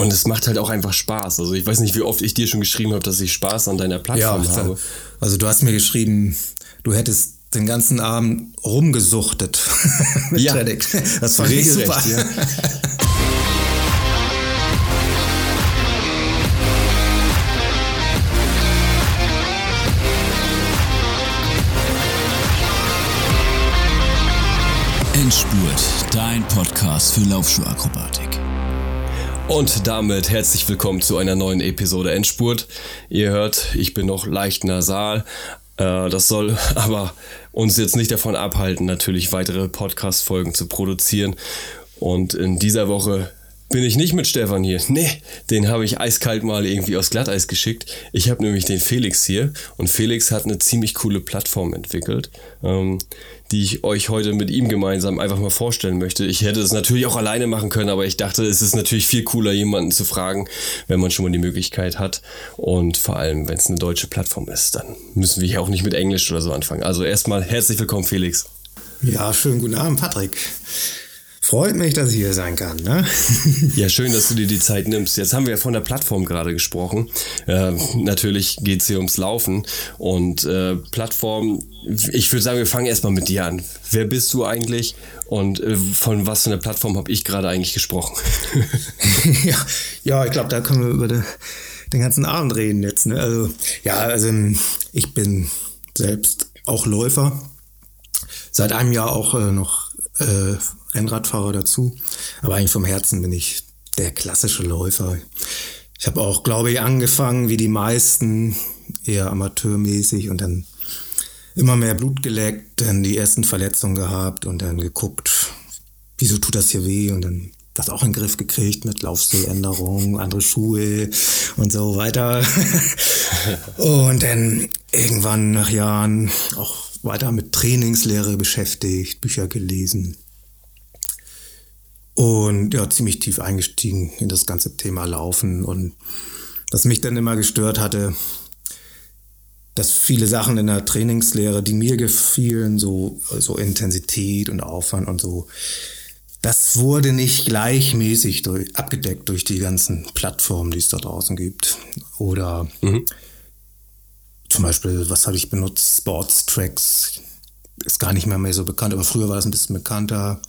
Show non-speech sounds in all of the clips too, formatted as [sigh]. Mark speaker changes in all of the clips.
Speaker 1: Und es macht halt auch einfach Spaß. Also ich weiß nicht, wie oft ich dir schon geschrieben habe, dass ich Spaß an deiner Plattform ja, habe.
Speaker 2: Also du hast mir geschrieben, du hättest den ganzen Abend rumgesuchtet [laughs]
Speaker 1: mit ja. Tradick.
Speaker 2: Das fand ich super. Ja.
Speaker 3: Endspurt, dein Podcast für Laufschuhakrobatik.
Speaker 1: Und damit herzlich willkommen zu einer neuen Episode Endspurt. Ihr hört, ich bin noch leicht nasal. Äh, das soll [laughs] aber uns jetzt nicht davon abhalten, natürlich weitere Podcast-Folgen zu produzieren. Und in dieser Woche bin ich nicht mit Stefan hier. Nee, den habe ich eiskalt mal irgendwie aus Glatteis geschickt. Ich habe nämlich den Felix hier und Felix hat eine ziemlich coole Plattform entwickelt, ähm, die ich euch heute mit ihm gemeinsam einfach mal vorstellen möchte. Ich hätte es natürlich auch alleine machen können, aber ich dachte, es ist natürlich viel cooler, jemanden zu fragen, wenn man schon mal die Möglichkeit hat. Und vor allem, wenn es eine deutsche Plattform ist, dann müssen wir hier auch nicht mit Englisch oder so anfangen. Also erstmal herzlich willkommen, Felix.
Speaker 2: Ja, schönen guten Abend, Patrick. Freut mich, dass ich hier sein kann. Ne? [laughs]
Speaker 1: Ja, schön, dass du dir die Zeit nimmst. Jetzt haben wir ja von der Plattform gerade gesprochen. Äh, natürlich geht es hier ums Laufen. Und äh, Plattform, ich würde sagen, wir fangen erstmal mit dir an. Wer bist du eigentlich und äh, von was für einer Plattform habe ich gerade eigentlich gesprochen? [laughs] [laughs]
Speaker 2: ja, ja, ich glaube, da können wir über den, den ganzen Abend reden jetzt. Ne? Also, ja, also ich bin selbst auch Läufer. Seit einem Jahr auch äh, noch äh, Rennradfahrer dazu. Aber eigentlich vom Herzen bin ich der klassische Läufer. Ich habe auch, glaube ich, angefangen wie die meisten, eher amateurmäßig und dann immer mehr Blut geleckt, dann die ersten Verletzungen gehabt und dann geguckt, wieso tut das hier weh und dann das auch in den Griff gekriegt mit Laufstiländerungen, andere Schuhe und so weiter. [laughs] und dann irgendwann nach Jahren auch weiter mit Trainingslehre beschäftigt, Bücher gelesen. Und ja, ziemlich tief eingestiegen in das ganze Thema Laufen. Und was mich dann immer gestört hatte, dass viele Sachen in der Trainingslehre, die mir gefielen, so, so Intensität und Aufwand und so, das wurde nicht gleichmäßig durch, abgedeckt durch die ganzen Plattformen, die es da draußen gibt. Oder mhm. zum Beispiel, was habe ich benutzt? Sports Tracks. Ist gar nicht mehr, mehr so bekannt, aber früher war es ein bisschen bekannter.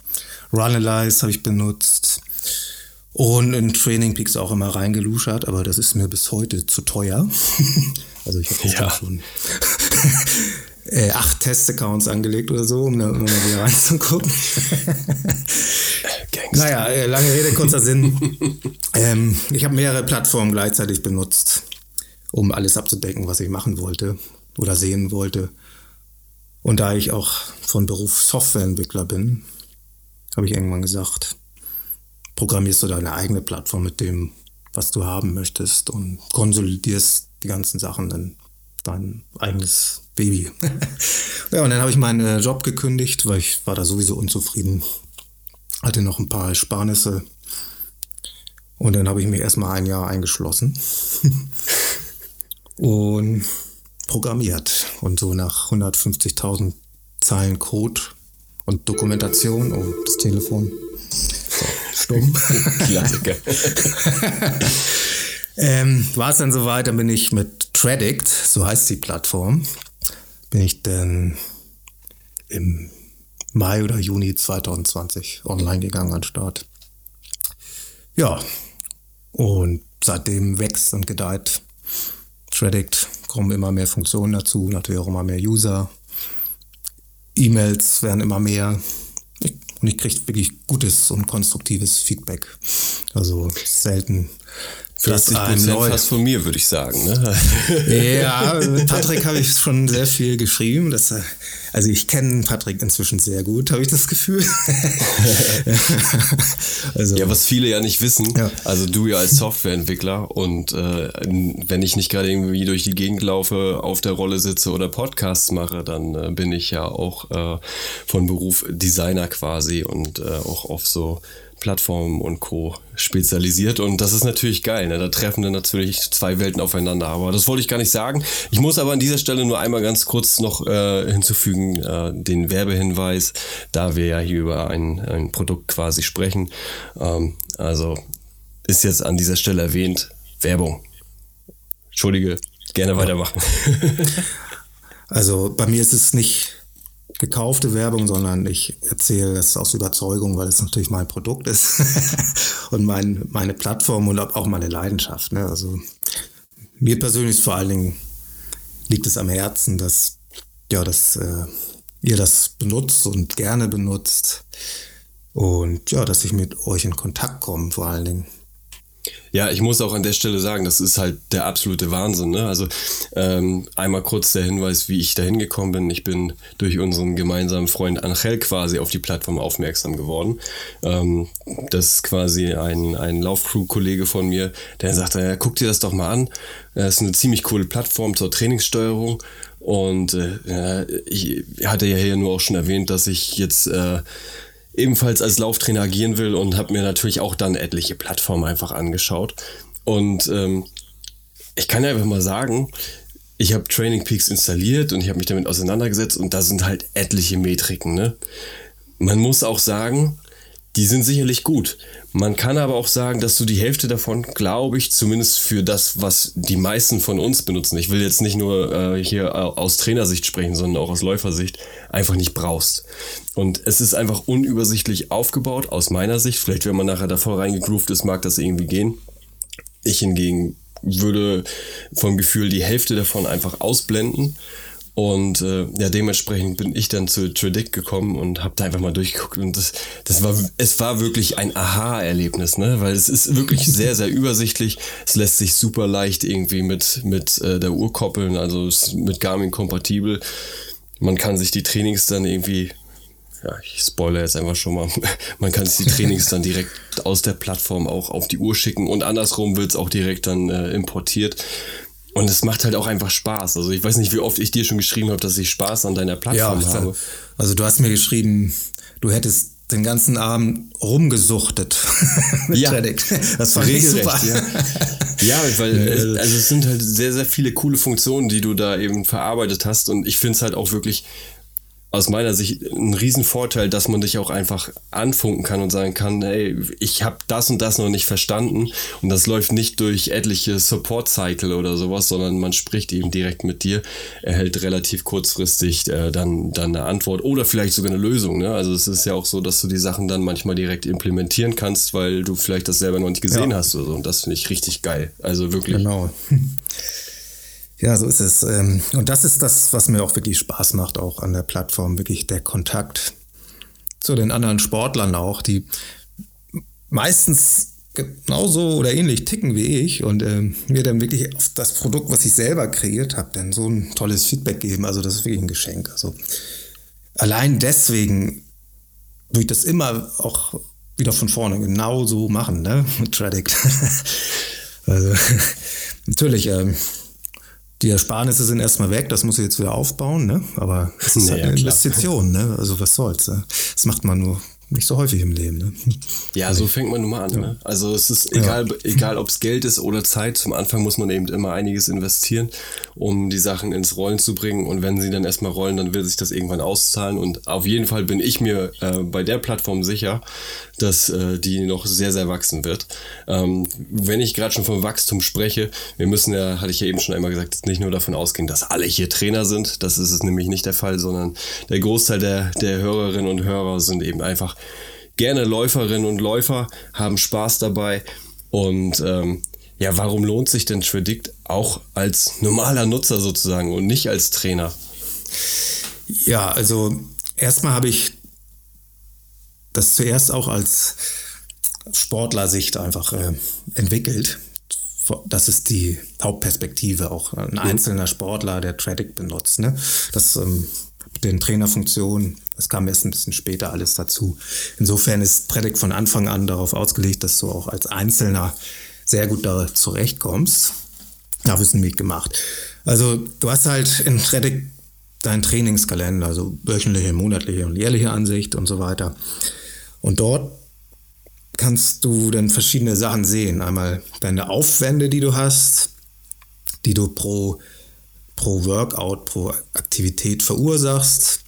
Speaker 2: Runalyze habe ich benutzt. Und in Training Peaks auch immer reingeluschert, aber das ist mir bis heute zu teuer. [laughs] also ich habe ja. schon [laughs] äh, acht Test-Accounts angelegt oder so, um da immer mal wieder reinzugucken. naja, äh, lange Rede, kurzer Sinn. [laughs] ähm, ich habe mehrere Plattformen gleichzeitig benutzt, um alles abzudecken, was ich machen wollte oder sehen wollte. Und da ich auch von Beruf Softwareentwickler bin, habe ich irgendwann gesagt, programmierst du deine eigene Plattform mit dem, was du haben möchtest und konsolidierst die ganzen Sachen in dein eigenes Baby. [laughs] ja, und dann habe ich meinen Job gekündigt, weil ich war da sowieso unzufrieden. Hatte noch ein paar Ersparnisse. Und dann habe ich mich erstmal ein Jahr eingeschlossen [laughs] und programmiert. Und so nach 150.000 Zeilen Code und Dokumentation. Oh, das Telefon. So, stumm. [laughs] Klassiker. ähm, War es dann soweit, dann bin ich mit Tradict, so heißt die Plattform, bin ich dann im Mai oder Juni 2020 online gegangen an Start. Ja, und seitdem wächst und gedeiht Tradict, kommen immer mehr Funktionen dazu, natürlich auch immer mehr User. E-Mails werden immer mehr. Und ich kriege wirklich gutes und konstruktives Feedback. Also selten
Speaker 1: 40 Prozent fast von mir, würde ich sagen. Ne? [laughs]
Speaker 2: Ja, mit Patrick habe ich schon sehr viel geschrieben. Dass er, also ich kenne Patrick inzwischen sehr gut, habe ich das Gefühl. [laughs]
Speaker 1: also, ja, was viele ja nicht wissen, ja. also du ja als Softwareentwickler und äh, wenn ich nicht gerade irgendwie durch die Gegend laufe, auf der Rolle sitze oder Podcasts mache, dann äh, bin ich ja auch äh, von Beruf Designer quasi und äh, auch auf so Plattformen und Co. spezialisiert. Und das ist natürlich geil. Ne? Da treffen dann natürlich zwei Welten aufeinander. Aber das wollte ich gar nicht sagen. Ich muss aber an dieser Stelle nur einmal ganz kurz noch äh, hinzufügen, äh, den Werbehinweis, da wir ja hier über ein, ein Produkt quasi sprechen. Ähm, also ist jetzt an dieser Stelle erwähnt. Werbung. Entschuldige, gerne weitermachen.
Speaker 2: Also bei mir ist es nicht gekaufte Werbung, sondern ich erzähle das aus Überzeugung, weil es natürlich mein Produkt ist [laughs] und mein, meine Plattform und auch meine Leidenschaft. Ne? Also mir persönlich vor allen Dingen liegt es am Herzen, dass, ja, dass äh, ihr das benutzt und gerne benutzt und ja, dass ich mit euch in Kontakt komme vor allen Dingen.
Speaker 1: Ja, ich muss auch an der Stelle sagen, das ist halt der absolute Wahnsinn. Ne? Also ähm, einmal kurz der Hinweis, wie ich da hingekommen bin. Ich bin durch unseren gemeinsamen Freund Angel quasi auf die Plattform aufmerksam geworden. Ähm, das ist quasi ein, ein Laufcrew-Kollege von mir, der sagte, ja, guck dir das doch mal an. Das ist eine ziemlich coole Plattform zur Trainingssteuerung. Und äh, ich hatte ja hier nur auch schon erwähnt, dass ich jetzt... Äh, ebenfalls als Lauftrainer agieren will und habe mir natürlich auch dann etliche Plattformen einfach angeschaut. Und ähm, ich kann ja einfach mal sagen, ich habe Training Peaks installiert und ich habe mich damit auseinandergesetzt und da sind halt etliche Metriken. Ne? Man muss auch sagen, die sind sicherlich gut. Man kann aber auch sagen, dass du die Hälfte davon, glaube ich, zumindest für das, was die meisten von uns benutzen, ich will jetzt nicht nur äh, hier aus Trainersicht sprechen, sondern auch aus Läufersicht, einfach nicht brauchst. Und es ist einfach unübersichtlich aufgebaut, aus meiner Sicht. Vielleicht, wenn man nachher da voll reingegroovt ist, mag das irgendwie gehen. Ich hingegen würde vom Gefühl die Hälfte davon einfach ausblenden und äh, ja, dementsprechend bin ich dann zu Tradict gekommen und habe da einfach mal durchgeguckt. Und das, das war, es war wirklich ein Aha-Erlebnis, ne? Weil es ist wirklich [laughs] sehr, sehr übersichtlich. Es lässt sich super leicht irgendwie mit, mit äh, der Uhr koppeln, also ist mit Garmin kompatibel. Man kann sich die Trainings dann irgendwie, ja, ich spoilere jetzt einfach schon mal, [laughs] man kann sich die Trainings dann direkt aus der Plattform auch auf die Uhr schicken und andersrum wird es auch direkt dann äh, importiert. Und es macht halt auch einfach Spaß. Also ich weiß nicht, wie oft ich dir schon geschrieben habe, dass ich Spaß an deiner Plattform ja, habe.
Speaker 2: Also du hast mir geschrieben, du hättest den ganzen Abend rumgesuchtet [laughs]
Speaker 1: ja. Das war richtig super. Ja. ja, weil [laughs] es, also es sind halt sehr, sehr viele coole Funktionen, die du da eben verarbeitet hast. Und ich finde es halt auch wirklich aus meiner Sicht ein Riesenvorteil, dass man dich auch einfach anfunken kann und sagen kann, hey, ich habe das und das noch nicht verstanden und das läuft nicht durch etliche Support-Cycle oder sowas, sondern man spricht eben direkt mit dir, erhält relativ kurzfristig äh, dann, dann eine Antwort oder vielleicht sogar eine Lösung. Ne? Also es ist ja auch so, dass du die Sachen dann manchmal direkt implementieren kannst, weil du vielleicht das selber noch nicht gesehen ja. hast oder so und das finde ich richtig geil. Also wirklich.
Speaker 2: Genau. [laughs] Ja, so ist es. Ähm, und das ist das, was mir auch wirklich Spaß macht, auch an der Plattform, wirklich der Kontakt zu den anderen Sportlern auch, die meistens genauso oder ähnlich ticken wie ich und äh, mir dann wirklich auf das Produkt, was ich selber kreiert habe, dann so ein tolles Feedback geben. Also das ist wirklich ein Geschenk. Also allein deswegen würde ich das immer auch wieder von vorne genauso machen, ne? Mit Tradict. [laughs] also [laughs] natürlich, ähm, die Ersparnisse sind erstmal weg, das muss ich jetzt wieder aufbauen, ne? Aber [laughs] es ist naja, halt eine Investition, ne? Also was soll's. Ne? Das macht man nur nicht so häufig im Leben. Ne?
Speaker 1: Ja, so fängt man nun mal an. Ja. Ne? Also es ist egal, ja. egal ob es Geld ist oder Zeit, zum Anfang muss man eben immer einiges investieren, um die Sachen ins Rollen zu bringen. Und wenn sie dann erstmal rollen, dann will sich das irgendwann auszahlen. Und auf jeden Fall bin ich mir äh, bei der Plattform sicher, dass äh, die noch sehr, sehr wachsen wird. Ähm, wenn ich gerade schon vom Wachstum spreche, wir müssen ja, hatte ich ja eben schon einmal gesagt, nicht nur davon ausgehen, dass alle hier Trainer sind. Das ist es nämlich nicht der Fall, sondern der Großteil der, der Hörerinnen und Hörer sind eben einfach gerne Läuferinnen und Läufer, haben Spaß dabei und ähm, ja, warum lohnt sich denn Tradict auch als normaler Nutzer sozusagen und nicht als Trainer?
Speaker 2: Ja, also erstmal habe ich das zuerst auch als Sportlersicht einfach äh, entwickelt. Das ist die Hauptperspektive, auch ein einzelner Sportler, der Tradic benutzt. Ne? Das ähm, den Trainerfunktionen. Das kam erst ein bisschen später alles dazu. Insofern ist Predict von Anfang an darauf ausgelegt, dass du auch als Einzelner sehr gut da zurechtkommst. Da wir einen Weg gemacht. Also du hast halt in Predict deinen Trainingskalender, also wöchentliche, monatliche und jährliche Ansicht und so weiter. Und dort kannst du dann verschiedene Sachen sehen. Einmal deine Aufwände, die du hast, die du pro pro Workout, pro Aktivität verursachst.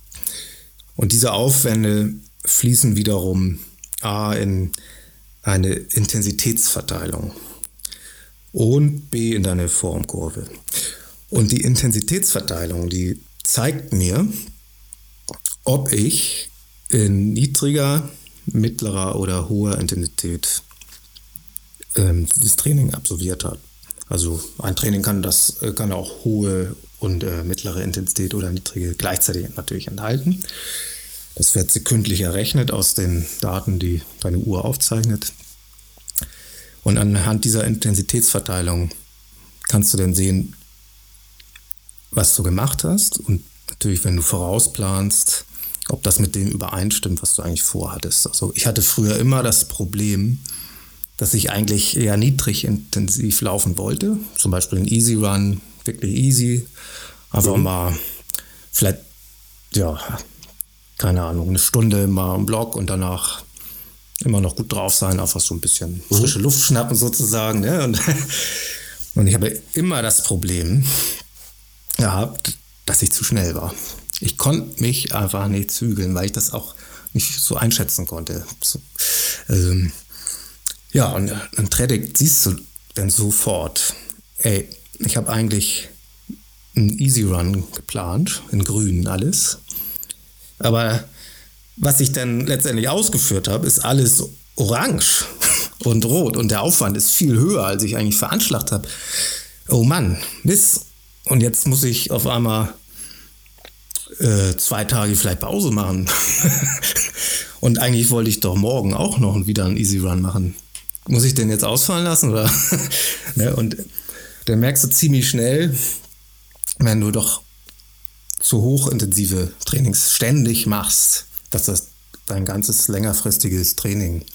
Speaker 2: Und diese Aufwände fließen wiederum A in eine Intensitätsverteilung und B in deine Formkurve. Und die Intensitätsverteilung, die zeigt mir, ob ich in niedriger, mittlerer oder hoher Intensität ähm, das Training absolviert habe. Also ein Training kann das äh, kann auch hohe und äh, mittlere Intensität oder niedrige gleichzeitig natürlich enthalten. Das wird sekündlich errechnet aus den Daten, die deine Uhr aufzeichnet. Und anhand dieser Intensitätsverteilung kannst du dann sehen, was du gemacht hast und natürlich, wenn du vorausplanst, ob das mit dem übereinstimmt, was du eigentlich vorhattest. Also ich hatte früher immer das Problem, dass ich eigentlich eher niedrig intensiv laufen wollte. Zum Beispiel ein Easy Run, wirklich easy. Einfach mhm. mal vielleicht, ja, keine Ahnung, eine Stunde mal im Block und danach immer noch gut drauf sein, einfach so ein bisschen mhm. frische Luft schnappen sozusagen. Ne? Und, [laughs] und ich habe immer das Problem gehabt, dass ich zu schnell war. Ich konnte mich einfach nicht zügeln, weil ich das auch nicht so einschätzen konnte. So, ähm, ja, und dann Trading siehst du dann sofort, ey, ich habe eigentlich einen Easy Run geplant, in grün alles. Aber was ich dann letztendlich ausgeführt habe, ist alles orange [laughs] und rot und der Aufwand ist viel höher, als ich eigentlich veranschlagt habe. Oh Mann, Mist. Und jetzt muss ich auf einmal äh, zwei Tage vielleicht Pause machen. [laughs] und eigentlich wollte ich doch morgen auch noch wieder einen Easy Run machen. Muss ich den jetzt ausfallen lassen? Oder? [laughs] ne? Und dann merkst du ziemlich schnell, wenn du doch zu hochintensive Trainings ständig machst, dass das dein ganzes längerfristiges Training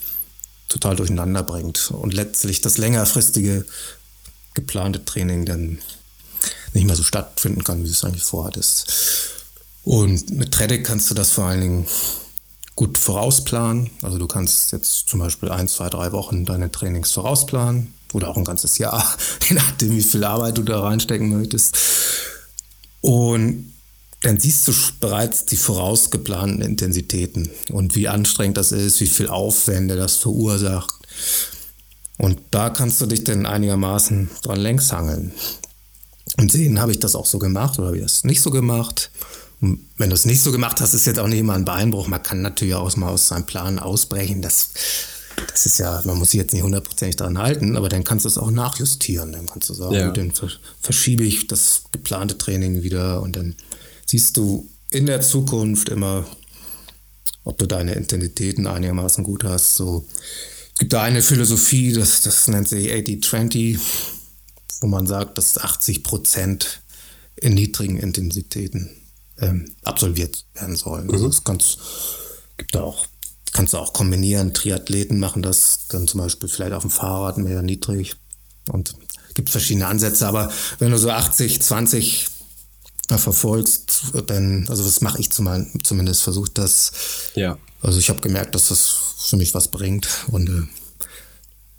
Speaker 2: total durcheinander bringt und letztlich das längerfristige geplante Training dann nicht mehr so stattfinden kann, wie du es eigentlich vorhattest. Und mit Tradic kannst du das vor allen Dingen gut vorausplanen. Also du kannst jetzt zum Beispiel ein, zwei, drei Wochen deine Trainings vorausplanen oder auch ein ganzes Jahr, [laughs] je nachdem, wie viel Arbeit du da reinstecken möchtest. Und dann siehst du bereits die vorausgeplanten Intensitäten und wie anstrengend das ist, wie viel Aufwände das verursacht. Und da kannst du dich dann einigermaßen dran längs hangeln und sehen, habe ich das auch so gemacht oder habe ich das nicht so gemacht. Und wenn du es nicht so gemacht hast, ist jetzt auch nicht immer ein Beinbruch. Man kann natürlich auch mal aus seinem Plan ausbrechen. Das, das ist ja, man muss sich jetzt nicht hundertprozentig daran halten, aber dann kannst du es auch nachjustieren. Dann kannst du sagen, ja. dann verschiebe ich das geplante Training wieder und dann siehst du in der Zukunft immer, ob du deine Intensitäten einigermaßen gut hast. So, es gibt da eine Philosophie, das, das nennt sich 80-20, wo man sagt, dass 80 Prozent in niedrigen Intensitäten ähm, absolviert werden sollen. Mhm. Also das gibt da auch, kannst du auch kombinieren. Triathleten machen das dann zum Beispiel vielleicht auf dem Fahrrad mehr niedrig und gibt verschiedene Ansätze. Aber wenn du so 80, 20 verfolgst, dann, also das mache ich zumindest, versucht das. Ja. Also ich habe gemerkt, dass das für mich was bringt und äh,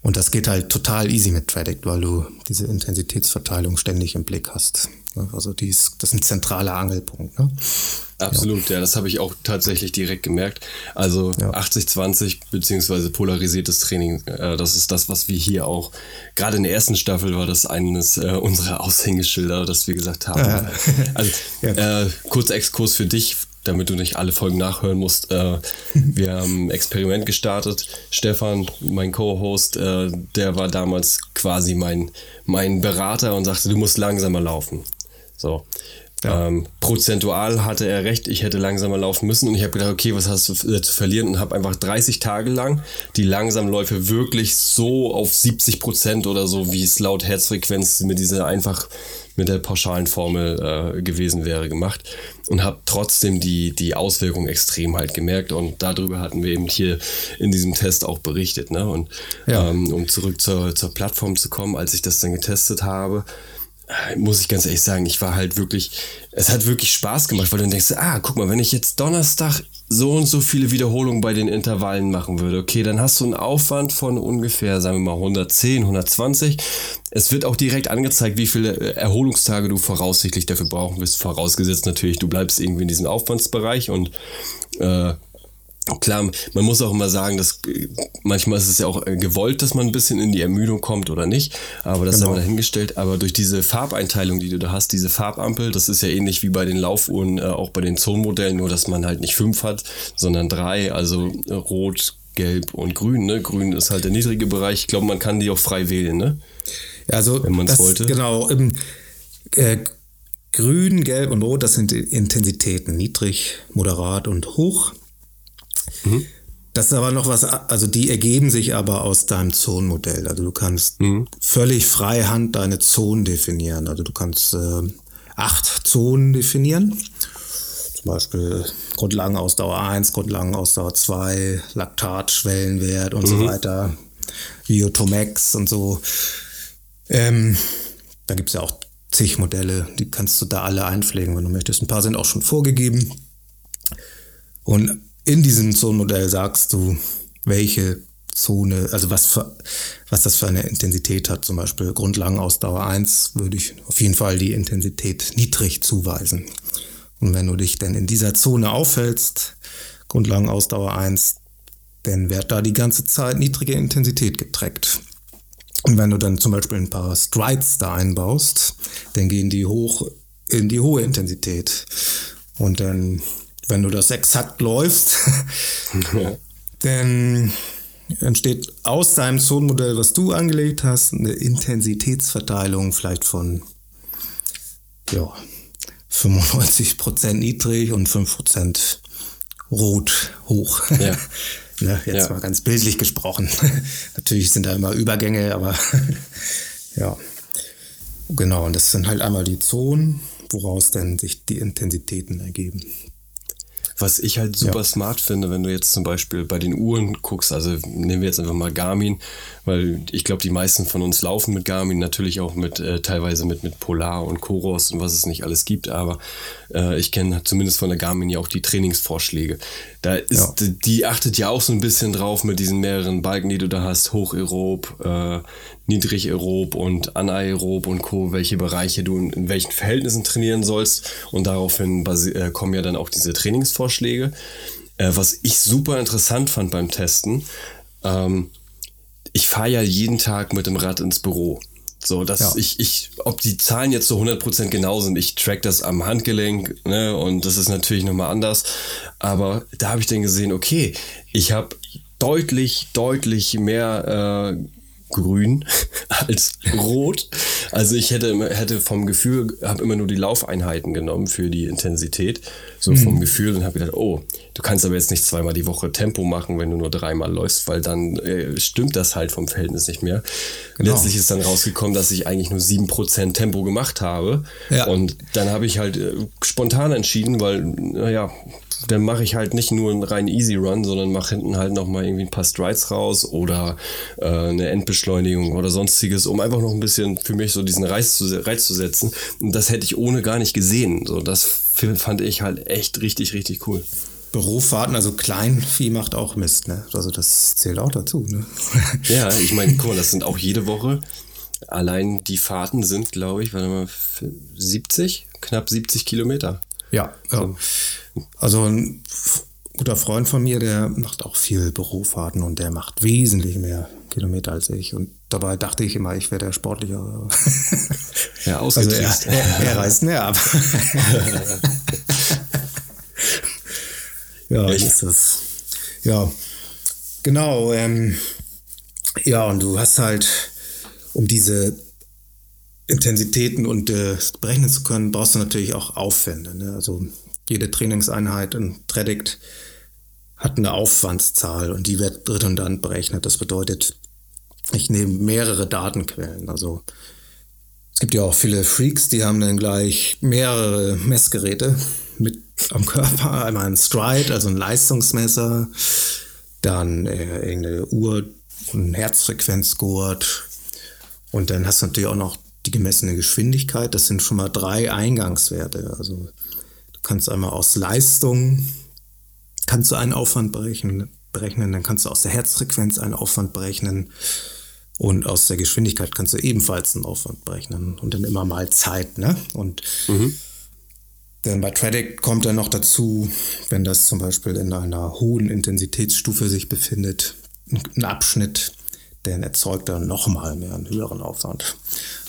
Speaker 2: und das geht halt total easy mit Tradict, weil du diese Intensitätsverteilung ständig im Blick hast. Also die ist, das ist ein zentraler Angelpunkt. Ne?
Speaker 1: Absolut, ja, ja das habe ich auch tatsächlich direkt gemerkt. Also ja. 80-20 beziehungsweise polarisiertes Training, äh, das ist das, was wir hier auch, gerade in der ersten Staffel war das eines äh, unserer Aushängeschilder, das wir gesagt haben. Ja. Also [laughs] äh, kurzer Exkurs für dich, damit du nicht alle Folgen nachhören musst. Äh, [laughs] wir haben ein Experiment gestartet. Stefan, mein Co-Host, äh, der war damals quasi mein, mein Berater und sagte, du musst langsamer laufen. So. Ja. Ähm, prozentual hatte er recht, ich hätte langsamer laufen müssen und ich habe gedacht, okay, was hast du zu verlieren und habe einfach 30 Tage lang die Langsamläufe wirklich so auf 70 Prozent oder so, wie es laut Herzfrequenz mit dieser einfach mit der pauschalen Formel äh, gewesen wäre, gemacht und habe trotzdem die, die Auswirkungen extrem halt gemerkt und darüber hatten wir eben hier in diesem Test auch berichtet. Ne? Und ja. ähm, um zurück zur, zur Plattform zu kommen, als ich das dann getestet habe, muss ich ganz ehrlich sagen, ich war halt wirklich, es hat wirklich Spaß gemacht, weil du denkst, ah, guck mal, wenn ich jetzt Donnerstag so und so viele Wiederholungen bei den Intervallen machen würde, okay, dann hast du einen Aufwand von ungefähr, sagen wir mal, 110, 120. Es wird auch direkt angezeigt, wie viele Erholungstage du voraussichtlich dafür brauchen wirst, vorausgesetzt natürlich, du bleibst irgendwie in diesem Aufwandsbereich und äh, Klar, man muss auch immer sagen, dass äh, manchmal ist es ja auch äh, gewollt, dass man ein bisschen in die Ermüdung kommt oder nicht, aber das genau. haben wir dahingestellt. Aber durch diese Farbeinteilung, die du da hast, diese Farbampel, das ist ja ähnlich wie bei den Laufuhren, äh, auch bei den Zonenmodellen, nur dass man halt nicht fünf hat, sondern drei, also rot, gelb und grün. Ne? Grün ist halt der niedrige Bereich. Ich glaube, man kann die auch frei wählen, ne?
Speaker 2: Ja, also wenn man es wollte. Genau. Ähm, äh, grün, gelb und rot, das sind Intensitäten, niedrig, moderat und hoch. Mhm. Das ist aber noch was, also die ergeben sich aber aus deinem Zonenmodell. Also du kannst mhm. völlig freihand deine Zonen definieren. Also du kannst äh, acht Zonen definieren. Zum Beispiel Grundlagenausdauer 1, Grundlagenausdauer 2, Laktatschwellenwert und mhm. so weiter, Biotomax und so. Ähm, da gibt es ja auch zig Modelle, die kannst du da alle einpflegen, wenn du möchtest. Ein paar sind auch schon vorgegeben. Und in diesem Zonenmodell sagst du, welche Zone, also was, für, was das für eine Intensität hat. Zum Beispiel Grundlagenausdauer 1 würde ich auf jeden Fall die Intensität niedrig zuweisen. Und wenn du dich denn in dieser Zone aufhältst, Grundlagenausdauer 1, dann wird da die ganze Zeit niedrige Intensität getrackt. Und wenn du dann zum Beispiel ein paar Strides da einbaust, dann gehen die hoch in die hohe Intensität. Und dann wenn du das exakt läufst, [laughs] dann entsteht aus deinem Zonenmodell, was du angelegt hast, eine Intensitätsverteilung vielleicht von ja, 95% niedrig und 5% rot hoch. Ja. [laughs] ne, jetzt ja. mal ganz bildlich gesprochen. [laughs] Natürlich sind da immer Übergänge, aber ja. Genau, und das sind halt einmal die Zonen, woraus dann sich die Intensitäten ergeben.
Speaker 1: Was ich halt super ja. smart finde, wenn du jetzt zum Beispiel bei den Uhren guckst, also nehmen wir jetzt einfach mal Garmin, weil ich glaube, die meisten von uns laufen mit Garmin, natürlich auch mit äh, teilweise mit, mit Polar und Coros und was es nicht alles gibt, aber äh, ich kenne zumindest von der Garmin ja auch die Trainingsvorschläge. Da ist, ja. die achtet ja auch so ein bisschen drauf mit diesen mehreren Balken, die du da hast, hochaerob, äh, niedrigaerob und anaerob und Co., welche Bereiche du in, in welchen Verhältnissen trainieren sollst und daraufhin äh, kommen ja dann auch diese Trainingsvorschläge. Äh, was ich super interessant fand beim Testen, ähm, ich fahre ja jeden Tag mit dem Rad ins Büro. So, dass ja. ich, ich, ob die Zahlen jetzt so 100% genau sind, ich track das am Handgelenk, ne, und das ist natürlich nochmal anders. Aber da habe ich dann gesehen, okay, ich habe deutlich, deutlich mehr äh, grün [laughs] als rot. Also ich hätte, hätte vom Gefühl, habe immer nur die Laufeinheiten genommen für die Intensität. So mhm. vom Gefühl und habe gedacht, oh, du kannst aber jetzt nicht zweimal die Woche Tempo machen, wenn du nur dreimal läufst, weil dann äh, stimmt das halt vom Verhältnis nicht mehr. Genau. Letztlich ist dann rausgekommen, dass ich eigentlich nur sieben Prozent Tempo gemacht habe. Ja. Und dann habe ich halt äh, spontan entschieden, weil, naja, dann mache ich halt nicht nur einen reinen Easy Run, sondern mache hinten halt nochmal irgendwie ein paar Strides raus oder äh, eine Endbeschleunigung oder sonstiges, um einfach noch ein bisschen für mich so diesen Reiz zu, Reiz zu setzen. Und das hätte ich ohne gar nicht gesehen. So, das fand ich halt echt richtig, richtig cool.
Speaker 2: Beruffahrten, also Kleinvieh macht auch Mist, ne? Also das zählt auch dazu, ne? [laughs]
Speaker 1: ja, ich meine, guck mal, das sind auch jede Woche. Allein die Fahrten sind, glaube ich, warte mal, 70, knapp 70 Kilometer.
Speaker 2: Ja, ja. Also ein guter Freund von mir, der macht auch viel Bürofahrten und der macht wesentlich mehr Kilometer als ich. Und dabei dachte ich immer, ich wäre der sportlicher. [laughs]
Speaker 1: Ja, also er,
Speaker 2: er, er reißt mehr ab. [laughs] ja, Echt? ist das. Ja, genau. Ähm, ja, und du hast halt, um diese Intensitäten und äh, berechnen zu können, brauchst du natürlich auch Aufwände. Ne? Also jede Trainingseinheit in Predict hat eine Aufwandszahl und die wird redundant berechnet. Das bedeutet, ich nehme mehrere Datenquellen. Also es gibt ja auch viele Freaks, die haben dann gleich mehrere Messgeräte mit am Körper. Einmal ein Stride, also ein Leistungsmesser, dann äh, irgendeine Uhr, ein Herzfrequenzgurt und dann hast du natürlich auch noch die gemessene Geschwindigkeit. Das sind schon mal drei Eingangswerte. Also du kannst einmal aus Leistung kannst du einen Aufwand berechnen, berechnen, dann kannst du aus der Herzfrequenz einen Aufwand berechnen und aus der Geschwindigkeit kannst du ebenfalls einen Aufwand berechnen und dann immer mal Zeit, ne? Und mhm. denn bei Tradic kommt dann noch dazu, wenn das zum Beispiel in einer hohen Intensitätsstufe sich befindet, ein Abschnitt, der erzeugt dann nochmal mehr einen höheren Aufwand,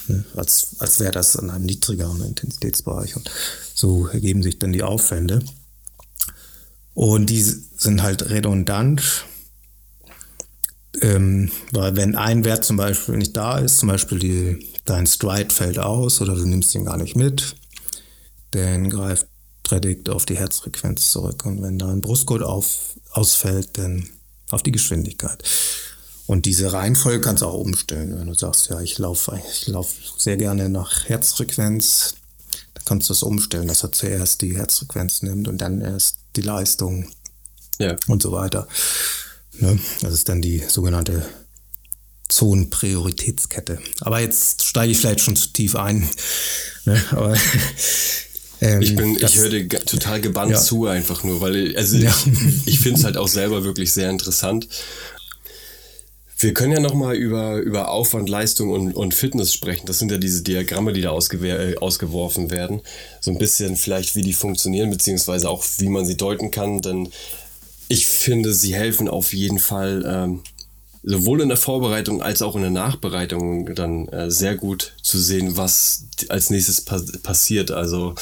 Speaker 2: ne? als, als wäre das in einem niedrigeren Intensitätsbereich. Und so ergeben sich dann die Aufwände. Und die sind halt redundant, ähm, weil wenn ein Wert zum Beispiel nicht da ist, zum Beispiel die, dein Stride fällt aus oder du nimmst ihn gar nicht mit, dann greift Predict auf die Herzfrequenz zurück. Und wenn da ein Brustgurt auf, ausfällt, dann auf die Geschwindigkeit. Und diese Reihenfolge kannst du auch umstellen. Wenn du sagst, ja, ich laufe ich lauf sehr gerne nach Herzfrequenz, dann kannst du das umstellen, dass er zuerst die Herzfrequenz nimmt und dann erst die Leistung ja. und so weiter. Ne? Das ist dann die sogenannte Zonenprioritätskette. Aber jetzt steige ich vielleicht schon zu tief ein. Ne? Aber [laughs]
Speaker 1: ähm, ich bin, ich höre dir total gebannt ja. zu, einfach nur, weil also ja. ich, ich finde es halt auch selber wirklich sehr interessant. Wir können ja nochmal über, über Aufwand, Leistung und, und Fitness sprechen. Das sind ja diese Diagramme, die da äh, ausgeworfen werden. So ein bisschen vielleicht, wie die funktionieren, beziehungsweise auch, wie man sie deuten kann. Denn ich finde, sie helfen auf jeden Fall, ähm, sowohl in der Vorbereitung als auch in der Nachbereitung dann äh, sehr gut zu sehen, was als nächstes pa passiert. Also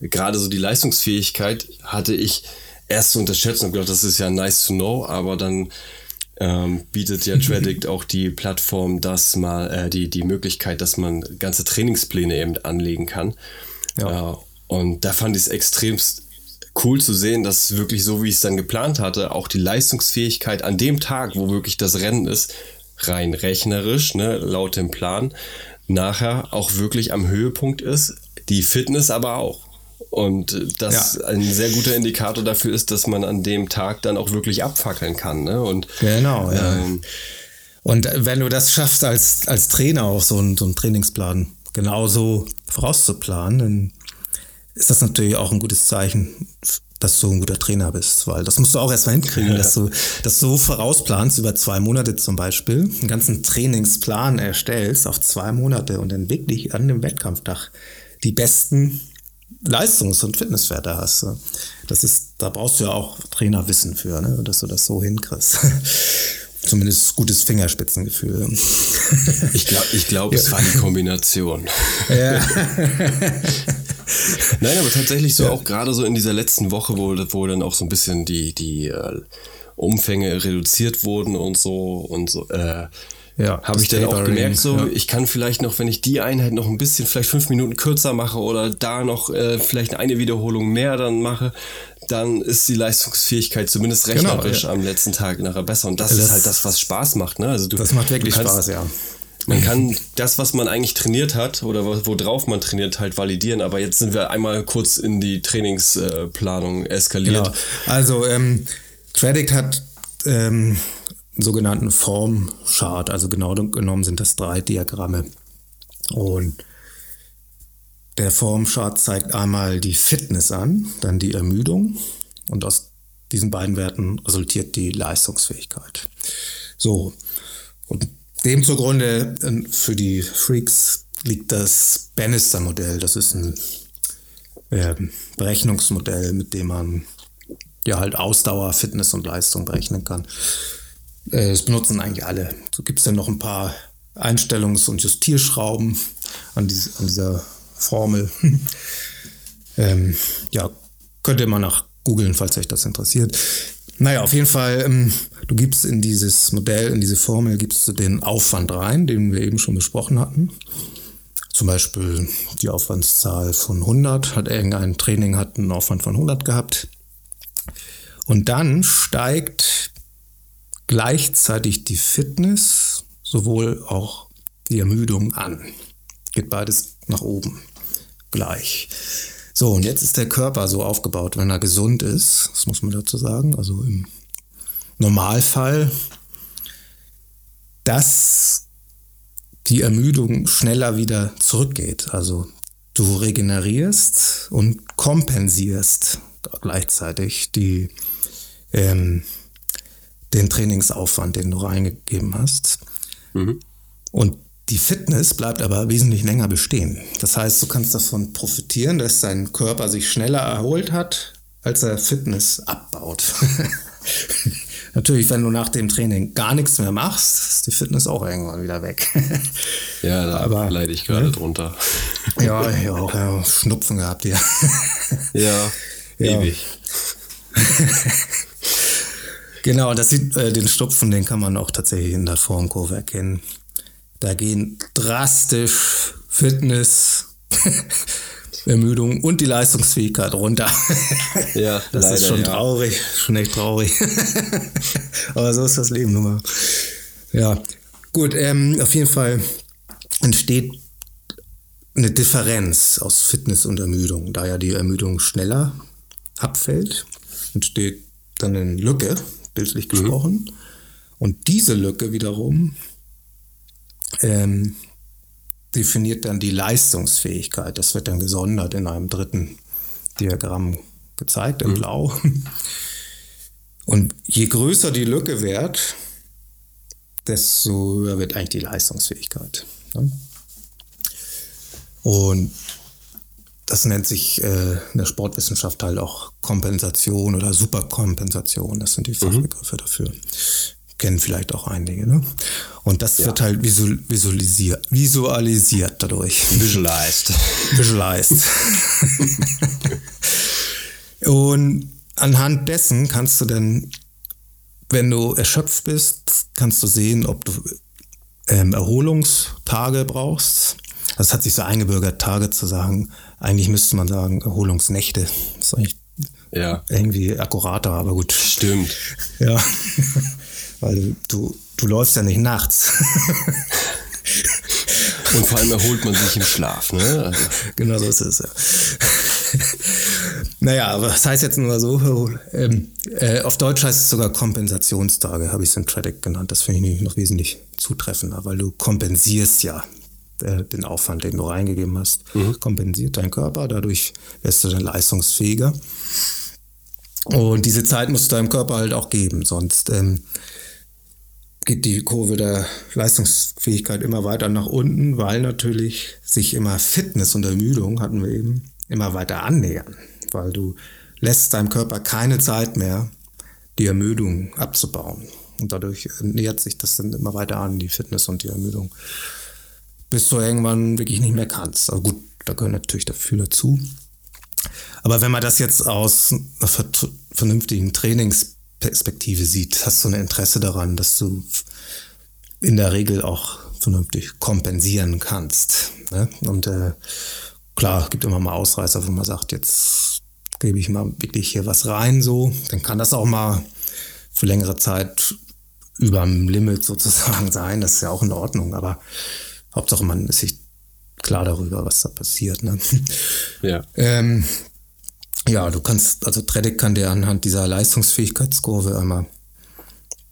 Speaker 1: gerade so die Leistungsfähigkeit hatte ich erst zu unterschätzen und gedacht, das ist ja nice to know, aber dann ähm, bietet ja [laughs] Tradict auch die Plattform, dass mal äh, die, die Möglichkeit, dass man ganze Trainingspläne eben anlegen kann. Ja. Äh, und da fand ich es extremst cool zu sehen, dass wirklich so, wie ich es dann geplant hatte, auch die Leistungsfähigkeit an dem Tag, wo wirklich das Rennen ist, rein rechnerisch, ne, laut dem Plan, nachher auch wirklich am Höhepunkt ist, die Fitness aber auch. Und das ja. ein sehr guter Indikator dafür ist, dass man an dem Tag dann auch wirklich abfackeln kann. Ne? Und,
Speaker 2: genau, ja. Ähm, und wenn du das schaffst, als, als Trainer auch so, ein, so einen Trainingsplan genauso vorauszuplanen, dann ist das natürlich auch ein gutes Zeichen, dass du ein guter Trainer bist, weil das musst du auch erstmal hinkriegen, ja. [laughs] dass du das so vorausplanst, über zwei Monate zum Beispiel, einen ganzen Trainingsplan erstellst auf zwei Monate und dann wirklich an dem Wettkampftag die besten Leistungs- und Fitnesswerte hast. Das ist, da brauchst du ja auch Trainerwissen für, ne? dass du das so hinkriegst. [laughs] Zumindest gutes Fingerspitzengefühl.
Speaker 1: Ich glaube, ich glaub, ja. es war die Kombination. [laughs] Ja. Nein, aber tatsächlich so ja. auch gerade so in dieser letzten Woche, wo, wo dann auch so ein bisschen die, die äh, Umfänge reduziert wurden und so und so, äh, ja, habe ich dann auch gemerkt, so ja. ich kann vielleicht noch, wenn ich die Einheit noch ein bisschen, vielleicht fünf Minuten kürzer mache oder da noch äh, vielleicht eine Wiederholung mehr dann mache, dann ist die Leistungsfähigkeit zumindest genau, rechnerisch genau, ja. am letzten Tag nachher besser. Und das, das, ist halt das, was Spaß macht. Ne? Also du,
Speaker 2: das macht wirklich kannst, Spaß, ja.
Speaker 1: Man kann das, was man eigentlich trainiert hat oder worauf man trainiert, halt validieren. Aber jetzt sind wir einmal kurz in die Trainingsplanung eskaliert. Genau.
Speaker 2: Also ähm, Tradict hat ähm, sogenannten Formchart. Also genau genommen sind das drei Diagramme. Und der Formchart zeigt einmal die Fitness an, dann die Ermüdung und aus diesen beiden Werten resultiert die Leistungsfähigkeit. So, und dem zugrunde äh, für die Freaks liegt das Bannister-Modell. Das ist ein äh, Berechnungsmodell, mit dem man ja halt Ausdauer, Fitness und Leistung berechnen kann. Äh, das benutzen eigentlich alle. So gibt es dann noch ein paar Einstellungs- und Justierschrauben an, diese, an dieser Formel. [laughs] ähm, ja, könnt ihr mal nach googeln, falls euch das interessiert. Naja, auf jeden Fall, ähm, du gibst in dieses Modell, in diese Formel, gibst du den Aufwand rein, den wir eben schon besprochen hatten. Zum Beispiel die Aufwandszahl von 100, hat irgendein Training hat einen Aufwand von 100 gehabt. Und dann steigt gleichzeitig die Fitness, sowohl auch die Ermüdung an. Geht beides nach oben gleich. So, und jetzt ist der Körper so aufgebaut, wenn er gesund ist, das muss man dazu sagen, also im Normalfall, dass die Ermüdung schneller wieder zurückgeht. Also du regenerierst und kompensierst gleichzeitig die ähm, den Trainingsaufwand, den du reingegeben hast. Mhm. Und Die Fitness bleibt aber wesentlich länger bestehen. Das heißt, du kannst davon profitieren, dass dein Körper sich schneller erholt hat, als er Fitness abbaut. [laughs] Natürlich, wenn du nach dem Training gar nichts mehr machst, ist die Fitness auch irgendwann wieder weg. [laughs]
Speaker 1: ja, da aber, leide ich gerade ne? drunter. [laughs]
Speaker 2: ja, ja, auch ja, Schnupfen gehabt
Speaker 1: ja, ja, ewig.
Speaker 2: Genau, das sieht, äh, den Schnupfen, den kann man auch tatsächlich in der Formkurve erkennen. Da gehen drastisch Fitness, [laughs] Ermüdung und die Leistungsfähigkeit runter. [laughs]
Speaker 1: Ja,
Speaker 2: das leider, ist schon ja. traurig, schon echt traurig. [laughs] Aber so ist das Leben nun mal. Ja, gut, ähm, auf jeden Fall entsteht eine Differenz aus Fitness und Ermüdung. Da ja die Ermüdung schneller abfällt, entsteht dann eine Lücke, bildlich mhm. gesprochen. Mhm. Und diese Lücke wiederum ähm, definiert dann die Leistungsfähigkeit. Das wird dann gesondert in einem dritten Diagramm gezeigt, in mhm. Blau. Und je größer die Lücke wird, desto höher wird eigentlich die Leistungsfähigkeit. Ne? Und das nennt sich äh, in der Sportwissenschaft halt auch Kompensation oder Superkompensation. Das sind die mhm. Fachbegriffe mhm. dafür kennen vielleicht auch einige. Ne? Und das ja. wird halt visual, visualisiert, visualisiert dadurch.
Speaker 1: Visualized. [laughs]
Speaker 2: Visualized. Und anhand dessen kannst du dann, wenn du erschöpft bist, kannst du sehen, ob du ähm, Erholungstage brauchst. Das hat sich so eingebürgert, Tage zu sagen. Eigentlich müsste man sagen Erholungsnächte. Das ist eigentlich ja. irgendwie akkurater, aber gut.
Speaker 1: Stimmt.
Speaker 2: Ja. [laughs] Weil du, du läufst ja nicht nachts.
Speaker 1: Und vor allem erholt man sich im Schlaf, ne? Also.
Speaker 2: Genau so ist es, ja. naja, aber das heißt jetzt nur so, ähm, äh, auf Deutsch heißt es sogar Kompensationstage, habe ich es in Tradic genannt. Das finde ich noch wesentlich zutreffender, weil du kompensierst ja äh, den Aufwand, den du reingegeben hast, mhm. kompensiert dein Körper, dadurch wirst du dann leistungsfähiger. Und diese Zeit musst du deinem Körper halt auch geben, sonst ähm, geht die Kurve der Leistungsfähigkeit immer weiter nach unten, weil natürlich sich immer Fitness und Ermüdung, hatten wir eben, immer weiter annähern. Weil du lässt deinem Körper keine Zeit mehr, die Ermüdung abzubauen. Und dadurch nähert sich das dann immer weiter an, die Fitness und die Ermüdung. Bis du irgendwann wirklich nicht mehr kannst. Aber gut, da gehört natürlich dafür dazu. Aber wenn man das jetzt aus einer vernünftigen Trainings Perspektive sieht, hast du ein Interesse daran, dass du in der Regel auch vernünftig kompensieren kannst. Ne? Und äh, klar, gibt immer mal Ausreißer, wo man sagt, jetzt gebe ich mal wirklich hier was rein, so, dann kann das auch mal für längere Zeit über dem Limit sozusagen [laughs] sein. Das ist ja auch in Ordnung, aber Hauptsache man ist sich klar darüber, was da passiert. Ne?
Speaker 1: Ja.
Speaker 2: Ähm, ja, du kannst, also Tredic kann dir anhand dieser Leistungsfähigkeitskurve einmal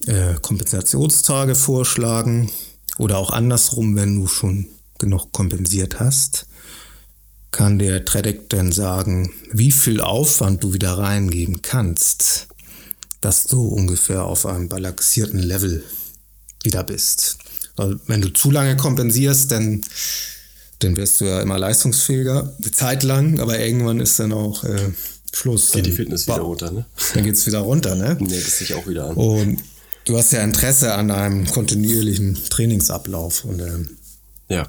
Speaker 2: äh, Kompensationstage vorschlagen oder auch andersrum, wenn du schon genug kompensiert hast, kann der Tredic dann sagen, wie viel Aufwand du wieder reingeben kannst, dass du ungefähr auf einem balancierten Level wieder bist. Weil wenn du zu lange kompensierst, dann dann wirst du ja immer leistungsfähiger, eine Zeit lang, aber irgendwann ist dann auch äh, Schluss.
Speaker 1: Geht die Fitness wieder runter, ne?
Speaker 2: Dann geht es wieder runter, ne?
Speaker 1: Nee, das sich auch wieder an.
Speaker 2: Und du hast ja Interesse an einem kontinuierlichen Trainingsablauf und ähm,
Speaker 1: ja.